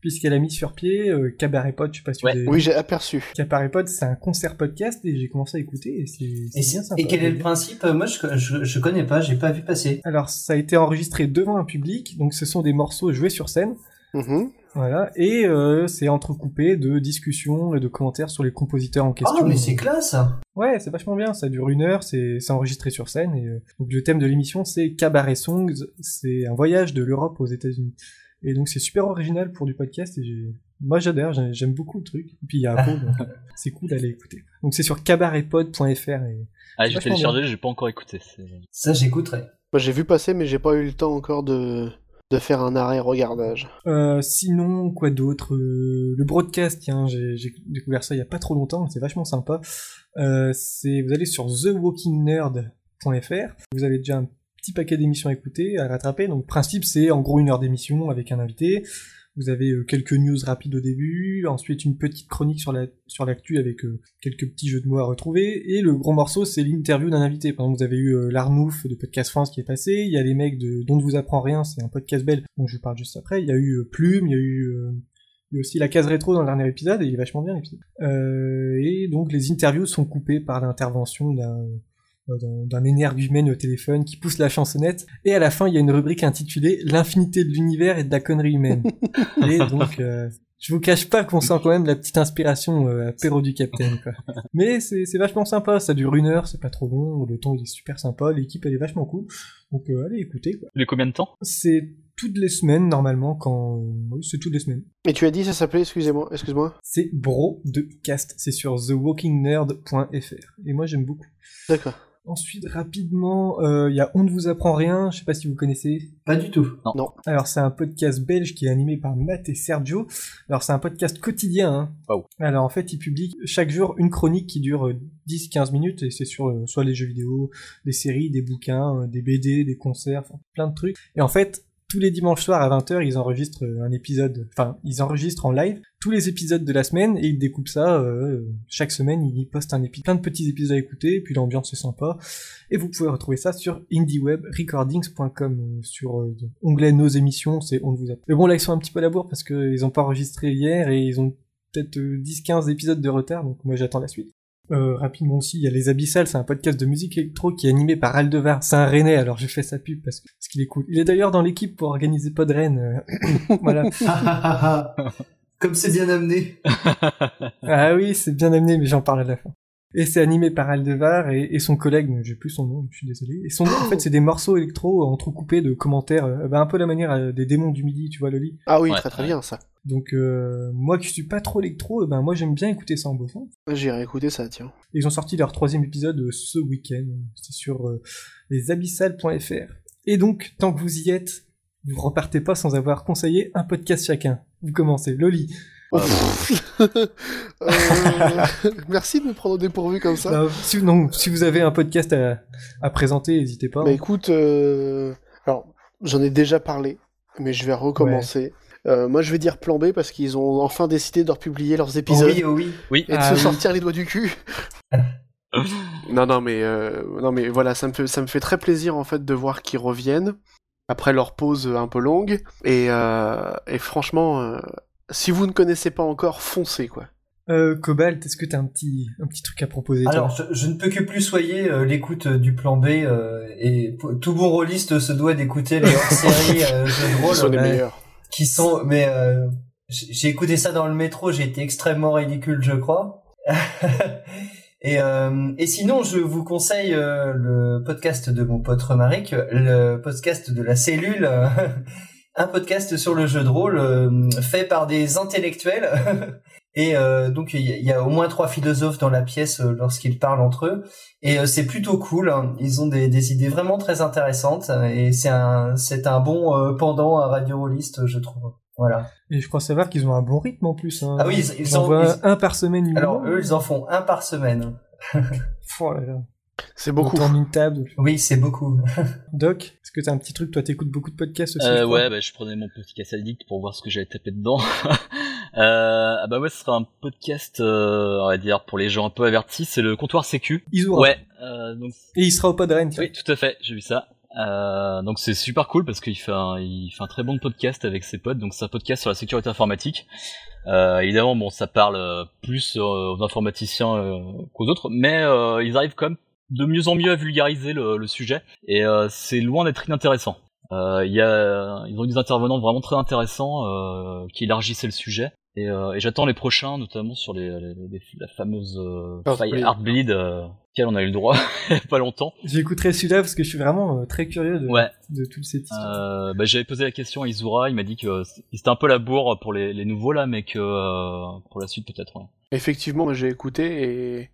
puisqu'elle a mis sur pied euh, Cabaret Pod, je sais pas si Ouais. avez Oui, j'ai aperçu. Cabaret Pod, c'est un concert podcast et j'ai commencé à écouter et c'est bien sympa. et quel est le principe? Moi, je, je, je connais pas, j'ai pas vu passer. Alors, ça a été enregistré devant un public, donc ce sont des morceaux joués sur scène, Mhm. Voilà, et euh, c'est entrecoupé de discussions et de commentaires sur les compositeurs en question. Oh, mais c'est classe Ouais, c'est vachement bien, ça dure une heure, c'est c'est enregistré sur scène, et euh, donc le thème de l'émission c'est Cabaret Songs, c'est un voyage de l'Europe aux États-Unis. Et donc c'est super original pour du podcast, et moi j'adore, j'ai- j'aime beaucoup le truc, et puis il y a Apo, donc c'est cool d'aller écouter. Donc c'est sur cabaretpod.fr, et Ah, j'ai téléchargé, j'ai pas encore écouté. Ça, j'écouterai. Moi, j'ai vu passer, mais j'ai pas eu le temps encore de, de faire un arrêt regardage. Euh, sinon, quoi d'autre Euh, Le broadcast, tiens, j'ai découvert ça il y a pas trop longtemps, c'est vachement sympa. Euh, c'est vous allez sur thewalkingnerd.fr, vous avez déjà un petit paquet d'émissions à écouter, à rattraper. Donc, principe, c'est en gros une heure d'émission avec un invité. Vous avez euh, quelques news rapides au début, ensuite une petite chronique sur la sur l'actu avec euh, quelques petits jeux de mots à retrouver, et le gros morceau c'est l'interview d'un invité. Par exemple, vous avez eu euh, l'Arnouf de Podcast France qui est passé, il y a les mecs de Dont ne vous apprend rien, c'est un podcast belge dont je vous parle juste après. Il y a eu Plume, il y a eu aussi la case rétro dans le dernier épisode, et il est vachement bien l'épisode. Et donc les interviews sont coupées par l'intervention d'un d'un- d'un énergumène au téléphone qui pousse la chansonnette, et à la fin il y a une rubrique intitulée L'infinité de l'univers et de la connerie humaine. et donc euh, je vous cache pas qu'on sent quand même la petite inspiration euh, apéro du Capitaine. Quoi. Mais c'est c'est vachement sympa, ça dure une heure, c'est pas trop long, le ton il est super sympa, l'équipe elle est vachement cool. Donc euh, allez écoutez quoi. Combien de temps? C'est toutes les semaines normalement quand... Oui c'est toutes les semaines. Et tu as dit ça s'appelait, excusez-moi, excuse-moi? C'est Bro de Cast, c'est sur thewalkingnerd.fr. Et moi j'aime beaucoup. D'accord. Ensuite, rapidement, euh, il y a On ne vous apprend rien, je sais pas si vous connaissez. Pas du tout. Alors, c'est un podcast belge qui est animé par Matt et Sergio. Alors, c'est un podcast quotidien. Hein. Wow. Alors, en fait, ils publient chaque jour une chronique qui dure euh, 10-15 minutes et c'est sur euh, soit les jeux vidéo, des séries, des bouquins, euh, des BD, des concerts, enfin, plein de trucs. Et en fait, tous les dimanches soirs à 20h, ils enregistrent euh, un épisode, enfin, ils enregistrent en live tous les épisodes de la semaine et ils découpent ça. euh, chaque semaine, ils postent un épisode, plein de petits épisodes à écouter, et puis l'ambiance est sympa. Et vous pouvez retrouver ça sur indiewebrecordings.com, euh, sur euh, onglet nos émissions, c'est on ne vous a. Mais bon, là, ils sont un petit peu à la bourre parce qu'ils ont pas enregistré hier et ils ont peut-être euh, 10-15 épisodes de retard, donc moi j'attends la suite. Euh, rapidement aussi, il y a Les Abyssales, c'est un podcast de musique électro qui est animé par Aldevar. C'est un Rennais, alors je fais sa pub parce, qu'il est cool. Il est d'ailleurs dans l'équipe pour organiser Podren. euh, voilà. Comme c'est bien amené. Ah oui, c'est bien amené, mais j'en parle à la fin. Et c'est animé par Aldevar et, et son collègue, mais j'ai plus son nom, je suis désolé. Et son nom, en fait, c'est des morceaux électro entrecoupés de commentaires, euh, bah, un peu la manière euh, des démons du midi, tu vois, Loli. Ah oui, Ouais, très très ouais. bien ça. Donc, euh, moi qui suis pas trop électro, eh ben, moi j'aime bien écouter ça en bossant. J'irai écouter ça, tiens. Ils ont sorti leur troisième épisode euh, ce week-end. C'est sur euh, lesabyssales.fr. Et donc, tant que vous y êtes, vous repartez pas sans avoir conseillé un podcast chacun. Vous commencez. Loli. Euh, Merci de me prendre au dépourvu comme ça. Si, non, si vous avez un podcast à, à présenter, n'hésitez pas. Bah écoute, euh, alors j'en ai déjà parlé, mais je vais recommencer. Euh, moi je vais dire plan B parce qu'ils ont enfin décidé de republier leurs épisodes Oui, oh oui. et de Ah se oui. sortir les doigts du cul. non non mais euh, non mais voilà ça me fait ça me fait très plaisir en fait de voir qu'ils reviennent après leur pause un peu longue et euh, et franchement euh, si vous ne connaissez pas encore foncez quoi. Euh, Cobalt, est-ce que t'as un petit, un petit truc à proposer Alors, je, je ne peux que plus soyer euh, l'écoute euh, du plan B euh, et tout bon rôliste se doit d'écouter les hors-séries euh, jeux de rôle sont les euh, meilleurs. qui sont. Mais euh, j'ai écouté ça dans le métro, j'ai été extrêmement ridicule, je crois. et, euh, et sinon, je vous conseille euh, le podcast de mon pote Romaric, le podcast de la cellule. Un podcast sur le jeu de rôle euh, fait par des intellectuels Et euh, donc il y, a- au moins trois philosophes dans la pièce euh, lorsqu'ils parlent entre eux. Et euh, c'est plutôt cool. hein. Ils ont des, des idées vraiment très intéressantes. Et c'est un c'est un bon pendant à Radio Rolliste, je trouve. Voilà. Et je crois savoir qu'ils ont un bon rythme en plus. Hein. Ah oui, ils- ils en envoient ils- un par semaine. minimum. Alors eux, ils en font un par semaine. Oh là là. C'est beaucoup. On tourne une table. Oui, c'est beaucoup. Doc, est-ce que t'as un petit truc? Toi, t'écoutes beaucoup de podcasts aussi Euh, ouais, bah, je prenais mon petit casse addict pour voir ce que j'avais tapé dedans. euh, ah bah ouais, ce sera un podcast, euh, on va dire, pour les gens un peu avertis, c'est le comptoir sécu. Izura. Ouais, euh, donc Et il sera au Podren. oui, tout à fait, j'ai vu ça. Euh, donc c'est super cool parce qu'il fait un, il fait un très bon podcast avec ses potes. Donc c'est un podcast sur la sécurité informatique. Euh, évidemment, bon, ça parle plus euh, aux informaticiens euh, qu'aux autres, mais euh, ils arrivent quand même de mieux en mieux à vulgariser le, le sujet. Et euh, c'est loin d'être inintéressant. Euh, Il y a, ils ont eu des intervenants vraiment très intéressants euh, qui élargissaient le sujet. Et, euh, et j'attends les prochains, notamment sur les, les- les- la fameuse euh, Heartbleed. Heartbleed, euh, auquel on a eu le droit il y a pas longtemps. J'écouterai celui-là parce que je suis vraiment euh, très curieux de, Ouais. de toute cette histoire. Euh, bah, j'avais posé la question à Izura, il m'a dit que c'était un peu la bourre pour les, les nouveaux là, mais que euh, pour la suite peut-être. ouais. Effectivement, j'ai écouté et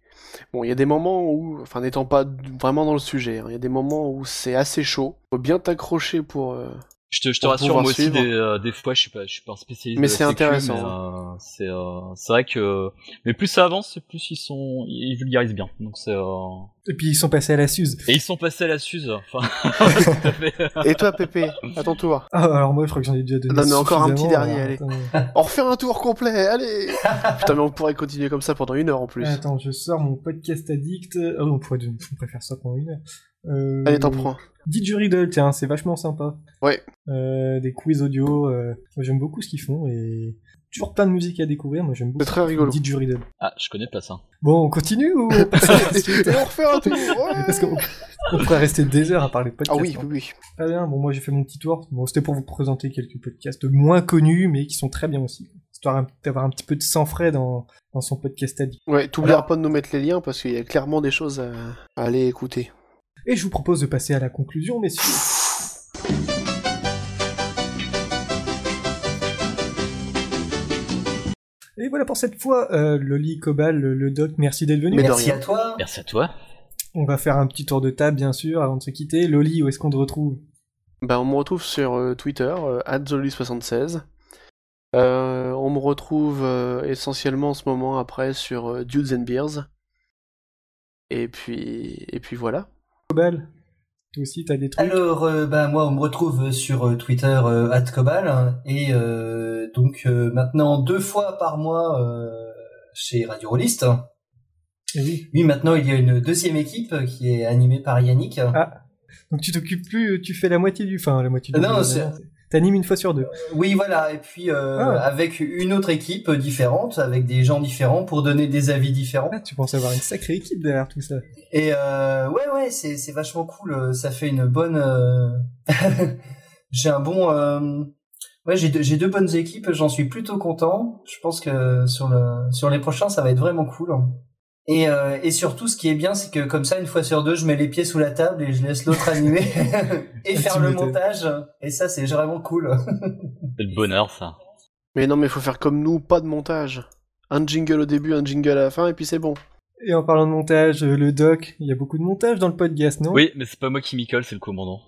bon, il y a des moments où, enfin, n'étant pas vraiment dans le sujet, hein, il y a des moments où c'est assez chaud. Faut bien t'accrocher pour. euh, Je te, je te Pour rassure, moi aussi, suivre. des, euh, des fois, je suis pas, je suis pas un spécialiste. Mais c'est intéressant, mais, euh, c'est, euh, c'est vrai que, mais plus ça avance, plus ils sont, ils vulgarisent bien. Donc c'est, euh... Et puis ils sont passés à la Suze. et ils sont passés à la Suze. Enfin. Et toi, Pépé, à ton tour. Ah, alors moi, je crois que j'en ai déjà donné. Donne encore un petit dernier, alors, allez. On refait un tour complet, allez Putain, mais on pourrait continuer comme ça pendant une heure en plus. Attends, je sors mon podcast addict. Ah oui, on pourrait, on pourrait faire ça pendant une heure. Euh, Allez, t'en prends. Didgeridoo, tiens, c'est vachement sympa. Ouais. Euh, des quiz audio, euh, moi j'aime beaucoup ce qu'ils font et toujours plein de musique à découvrir. Moi j'aime beaucoup. C'est très rigolo. Didgeridoo. Ah, je connais pas ça. Bon, on continue ou on passe à la suite Et on refait un tour ouais. Parce qu'on on pourrait rester des heures à parler de Ah podcasts. oui, hein. oui, oui. Très bien, bon moi j'ai fait mon petit tour. Bon, c'était pour vous présenter quelques podcasts moins connus mais qui sont très bien aussi. Histoire d'avoir un petit peu de sang frais dans, dans son podcast à Ouais, t'oublieras pas de nous mettre les liens parce qu'il y a clairement des choses à, à aller écouter. Et je vous propose de passer à la conclusion, messieurs. Et voilà pour cette fois, euh, Loli, Cobal, le doc, merci d'être venu. Merci à toi. Merci à toi. On va faire un petit tour de table, bien sûr, avant de se quitter. Loli, où est-ce qu'on te retrouve? Bah, on me retrouve sur euh, Twitter, euh, 76 euh, on me retrouve euh, essentiellement en ce moment après sur euh, Dudes and Beers. Et puis, et puis voilà. Cobal, toi aussi, t'as des trucs? Alors, euh, bah, moi, on me retrouve sur euh, Twitter euh, @cobal hein, et euh, donc euh, maintenant deux fois par mois euh, chez Radio Rollist. Eh oui. Oui, maintenant il y a une deuxième équipe qui est animée par Yannick. Ah, donc tu t'occupes plus, tu fais la moitié du... Enfin, la moitié du... Non, c'est- T'animes une fois sur deux. Oui, voilà, et puis euh, Ah. avec une autre équipe différente, avec des gens différents pour donner des avis différents. Ah, tu penses avoir une sacrée équipe derrière tout ça. Et euh, ouais, ouais, c'est c'est vachement cool. euh, Ça fait une bonne. euh, j'ai un bon. euh, Ouais, j'ai deux, j'ai deux bonnes équipes. J'en suis plutôt content. Je pense que sur le sur les prochains, ça va être vraiment cool. Et euh, et surtout, ce qui est bien, c'est que comme ça, une fois sur deux, je mets les pieds sous la table et je laisse l'autre animer et Ah, faire le montage. Et ça, c'est vraiment cool. C'est le bonheur, ça. Mais non, mais faut faire comme nous, pas de montage. Un jingle au début, un jingle à la fin, et puis c'est bon. Et en parlant de montage, euh, le doc, il y a beaucoup de montage dans le podcast, non? Oui, mais c'est pas moi qui m'y colle, c'est le commandant.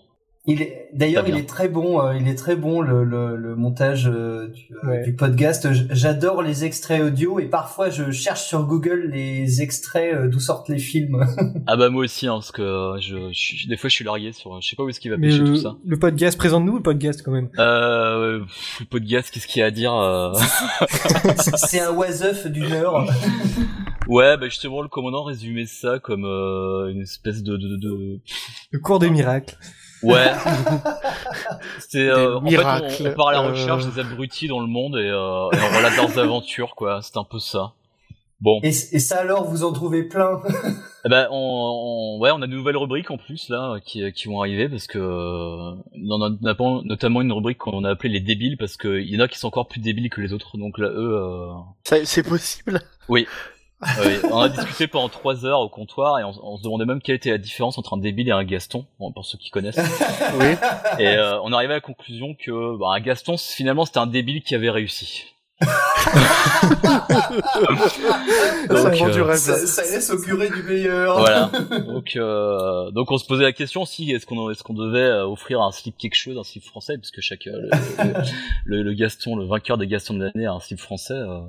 Il est d'ailleurs, il est très bon. euh, il est très bon le, le, le montage euh, du, euh, Ouais. du podcast. J'adore les extraits audio et parfois je cherche sur Google les extraits euh, d'où sortent les films. Ah bah moi aussi, hein, parce que euh, je, je suis- des fois je suis largué sur... Je sais pas où est-ce qu'il va Mais pêcher le, tout ça. le podcast, présente-nous le podcast quand même. Euh, pff, le podcast, qu'est-ce qu'il y a à dire euh C'est un was of d'une heure. Ouais, bah justement, le commandant résumait ça comme euh, une espèce de... de, de... Le cours des miracles. Ouais. C'est euh, en fait, on, on part à la euh. recherche des abrutis dans le monde et, euh, et on relate leurs aventures, quoi. C'est un peu ça. Bon. Et, et ça alors, vous en trouvez plein? Eh ben, on, on- ouais, on a de nouvelles rubriques en plus là qui, qui vont arriver parce que euh, on a notamment- notamment une rubrique qu'on a appelée les débiles parce qu'il y en a qui sont encore plus débiles que les autres. Donc là, eux, euh, Ça- C'est possible? Euh, on a discuté pendant trois heures au comptoir et on, on se demandait même quelle était la différence entre un débile et un Gaston, bon, pour ceux qui connaissent. Oui. Et euh, on arrivait à la conclusion que bah, un Gaston, finalement, c'était un débile qui avait réussi. Ça Donc, euh, ça, ça laisse augurer du meilleur. Voilà. Donc, euh, donc on se posait la question si est-ce qu'on est-ce qu'on devait euh, offrir un slip quelque chose, un slip français, puisque chaque euh, le, le, le- Gaston, le vainqueur des Gastons de l'année, a un slip français. euh.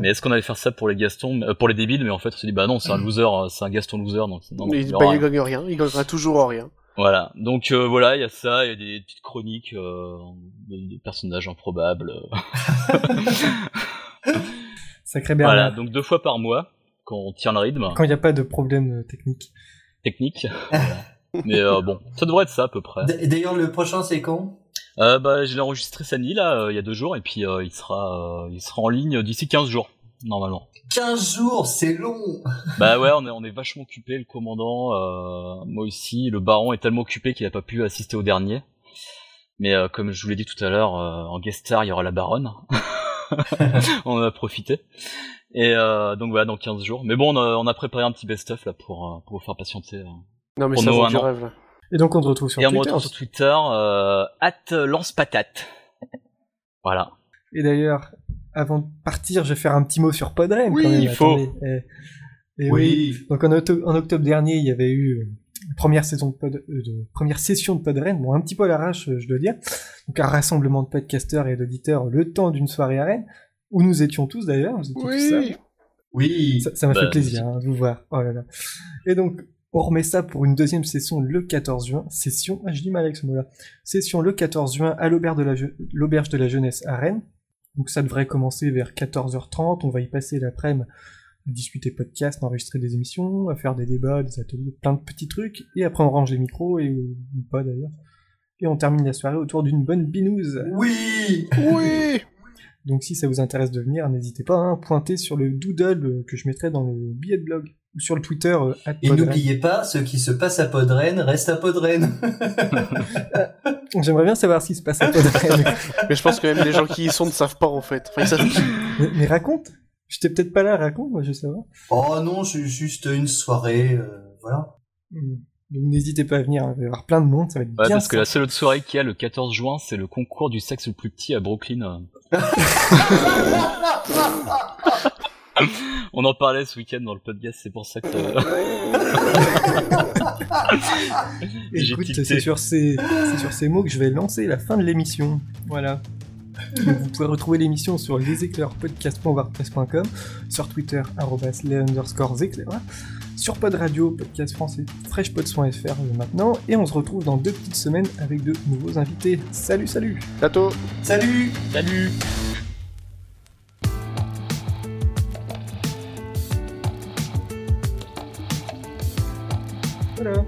Mais est-ce qu'on allait faire ça pour les Gastons, euh, pour les débiles Mais en fait, on s'est dit bah non, c'est un loser, euh, c'est un Gaston loser, donc non, non, il, il bah, il rien. gagne rien, il gagnera toujours rien. Voilà. Donc euh, voilà, il y a ça, il y a des petites chroniques euh, de, de personnages improbables. Sacré Bernard. Voilà. Donc deux fois par mois, quand on tient le rythme Quand il n'y a pas de problème euh, technique. technique. Voilà. Mais euh, bon, ça devrait être ça à peu près. D'ailleurs, le prochain, c'est quand? Euh, bah, je l'ai enregistré samedi là, euh, il y a deux jours, et puis euh, il sera, euh, il sera en ligne d'ici 15 jours normalement. 15 jours, c'est long. bah ouais, on est, on est vachement occupé, le commandant, euh, moi aussi, le baron est tellement occupé qu'il a pas pu assister au dernier. Mais euh, comme je vous l'ai dit tout à l'heure, euh, en guest star il y aura la baronne. on en a profité. Et euh, donc voilà, dans 15 jours. Mais bon, on a, on a préparé un petit best-of là pour, pour vous faire patienter. Non, mais ça du rêve, là. Et donc on te retrouve sur Et on me Twitter. retrouve sur Twitter, euh, at lance-patate. Voilà. Et d'ailleurs, avant de partir, je vais faire un petit mot sur Podren. Oui, quand même, il faut. attendez. Et, et oui. Donc en, octo- en octobre dernier, il y avait eu euh, la première saison de, pod, euh, de- première session de Podren. Bon, un petit peu à l'arrache, euh, je dois dire. Donc un rassemblement de podcasteurs et d'auditeurs le temps d'une soirée à Rennes, où nous étions tous d'ailleurs. Oui. Oui. Ça m'a Bah, fait plaisir hein, de vous voir. Oh là là. Et donc, on remet ça pour une deuxième session le 14 juin. Session, ah, je dis mal avec ce mot-là. Session le 14 juin à l'auberge de, la Je- l'auberge de la jeunesse à Rennes. Donc ça devrait commencer vers 14h30. On va y passer l'après-midi à discuter podcast, enregistrer des émissions, à faire des débats, des ateliers, plein de petits trucs. Et après, on range les micros, et ou pas d'ailleurs. Et on termine la soirée autour d'une bonne binouse. Oui. Oui. Donc si ça vous intéresse de venir, n'hésitez pas à pointer sur le doodle que je mettrai dans le billet de blog ou sur le Twitter euh, Et n'oubliez pas, ce qui se passe à Podren reste à Podren. J'aimerais bien savoir ce qui se passe à Podren. Mais je pense que même les gens qui y sont ne savent pas en fait. Enfin, ils savent- mais, mais raconte. J'étais peut-être pas là, raconte, moi je sais pas. Oh non, c'est juste une soirée, euh, voilà. Hmm. Donc n'hésitez pas à venir, hein. il va y avoir plein de monde, ça va être Ouais, bien parce que la seule autre soirée qu'il y a le 14 juin, c'est le concours du sexe le plus petit à Brooklyn. euh. On en parlait ce week-end dans le podcast, c'est pour ça que j'ai Écoute, c'est sur, ces, sur ces mots que je vais lancer la fin de l'émission. Voilà. Donc, vous pouvez retrouver l'émission sur leséclairspodcast.wordpress.com, sur Twitter, arrobas les underscores éclairs, sur Pod Radio, podcast français, freshpods.fr euh, maintenant, et on se retrouve dans deux petites semaines avec de nouveaux invités. Salut, salut Bientôt. Salut Salut Voilà.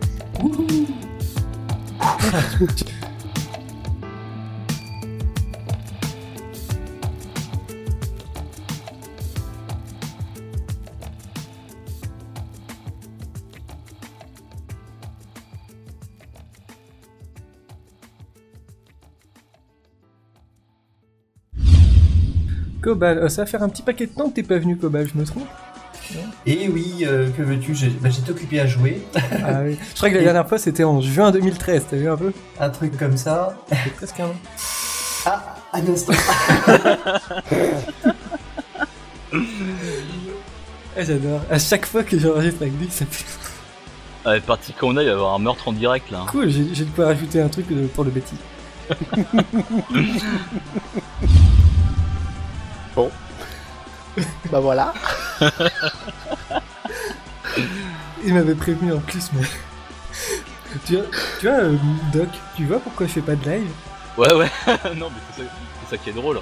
Cobal, euh, ça va faire un petit paquet de temps que t'es pas venu, Cobal, je me trompe? Et oui, euh, que veux-tu, bah, j'étais occupé à jouer, Ah oui. Je crois que la dernière fois c'était en juin 2013, t'as vu un peu? Un truc comme ça. C'est presque un an. Ah, un instant. Ah, j'adore. À chaque fois que j'enregistre avec lui, ça fait Ouais, parti qu'on a, il va y avoir un meurtre en direct là. hein. cool. J'ai de quoi rajouter un truc euh, pour le Betty. Bah voilà. Il m'avait prévenu en plus, mais. tu vois, tu vois euh, Doc, tu vois pourquoi je fais pas de live Ouais, ouais, non, mais c'est ça, c'est ça qui est drôle.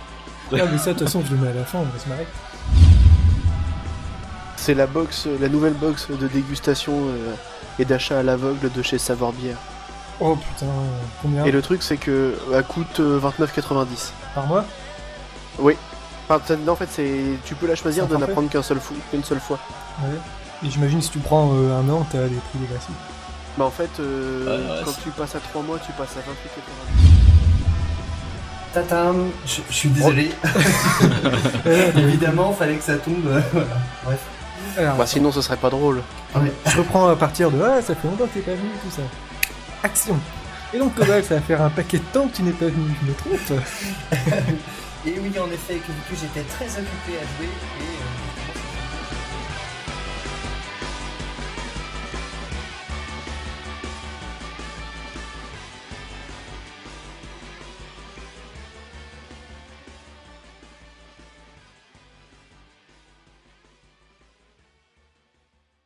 Ah, mais ça, de toute façon, je le mets à la fin, on va se marrer. C'est la box, la nouvelle box de dégustation euh, et d'achat à l'aveugle de chez Savoir Bière. Oh putain, euh, combien Et le truc c'est que elle coûte euh, 29,90. Par mois? Enfin, en fait, c'est tu peux la choisir de un ne la forfait prendre qu'un seul fou, qu'une seule fois. Ouais. Et j'imagine si tu prends euh, un an, t'as des prix dégressifs. Bah en fait, euh, quand tu passes à 3 mois, tu passes à 28,90. Tatam, je, je suis désolé. Euh, Évidemment, fallait que ça tombe. euh, voilà. Bref. Alors, Bah sinon, ce serait pas drôle. Ouais. je reprends à partir de Ah, ça fait longtemps que t'es pas venu, tout ça. Action Et donc, Cobal, ça va faire un paquet de temps que tu n'es pas venu, je me trompe Et oui, en effet, que, j'étais très occupé à jouer et euh,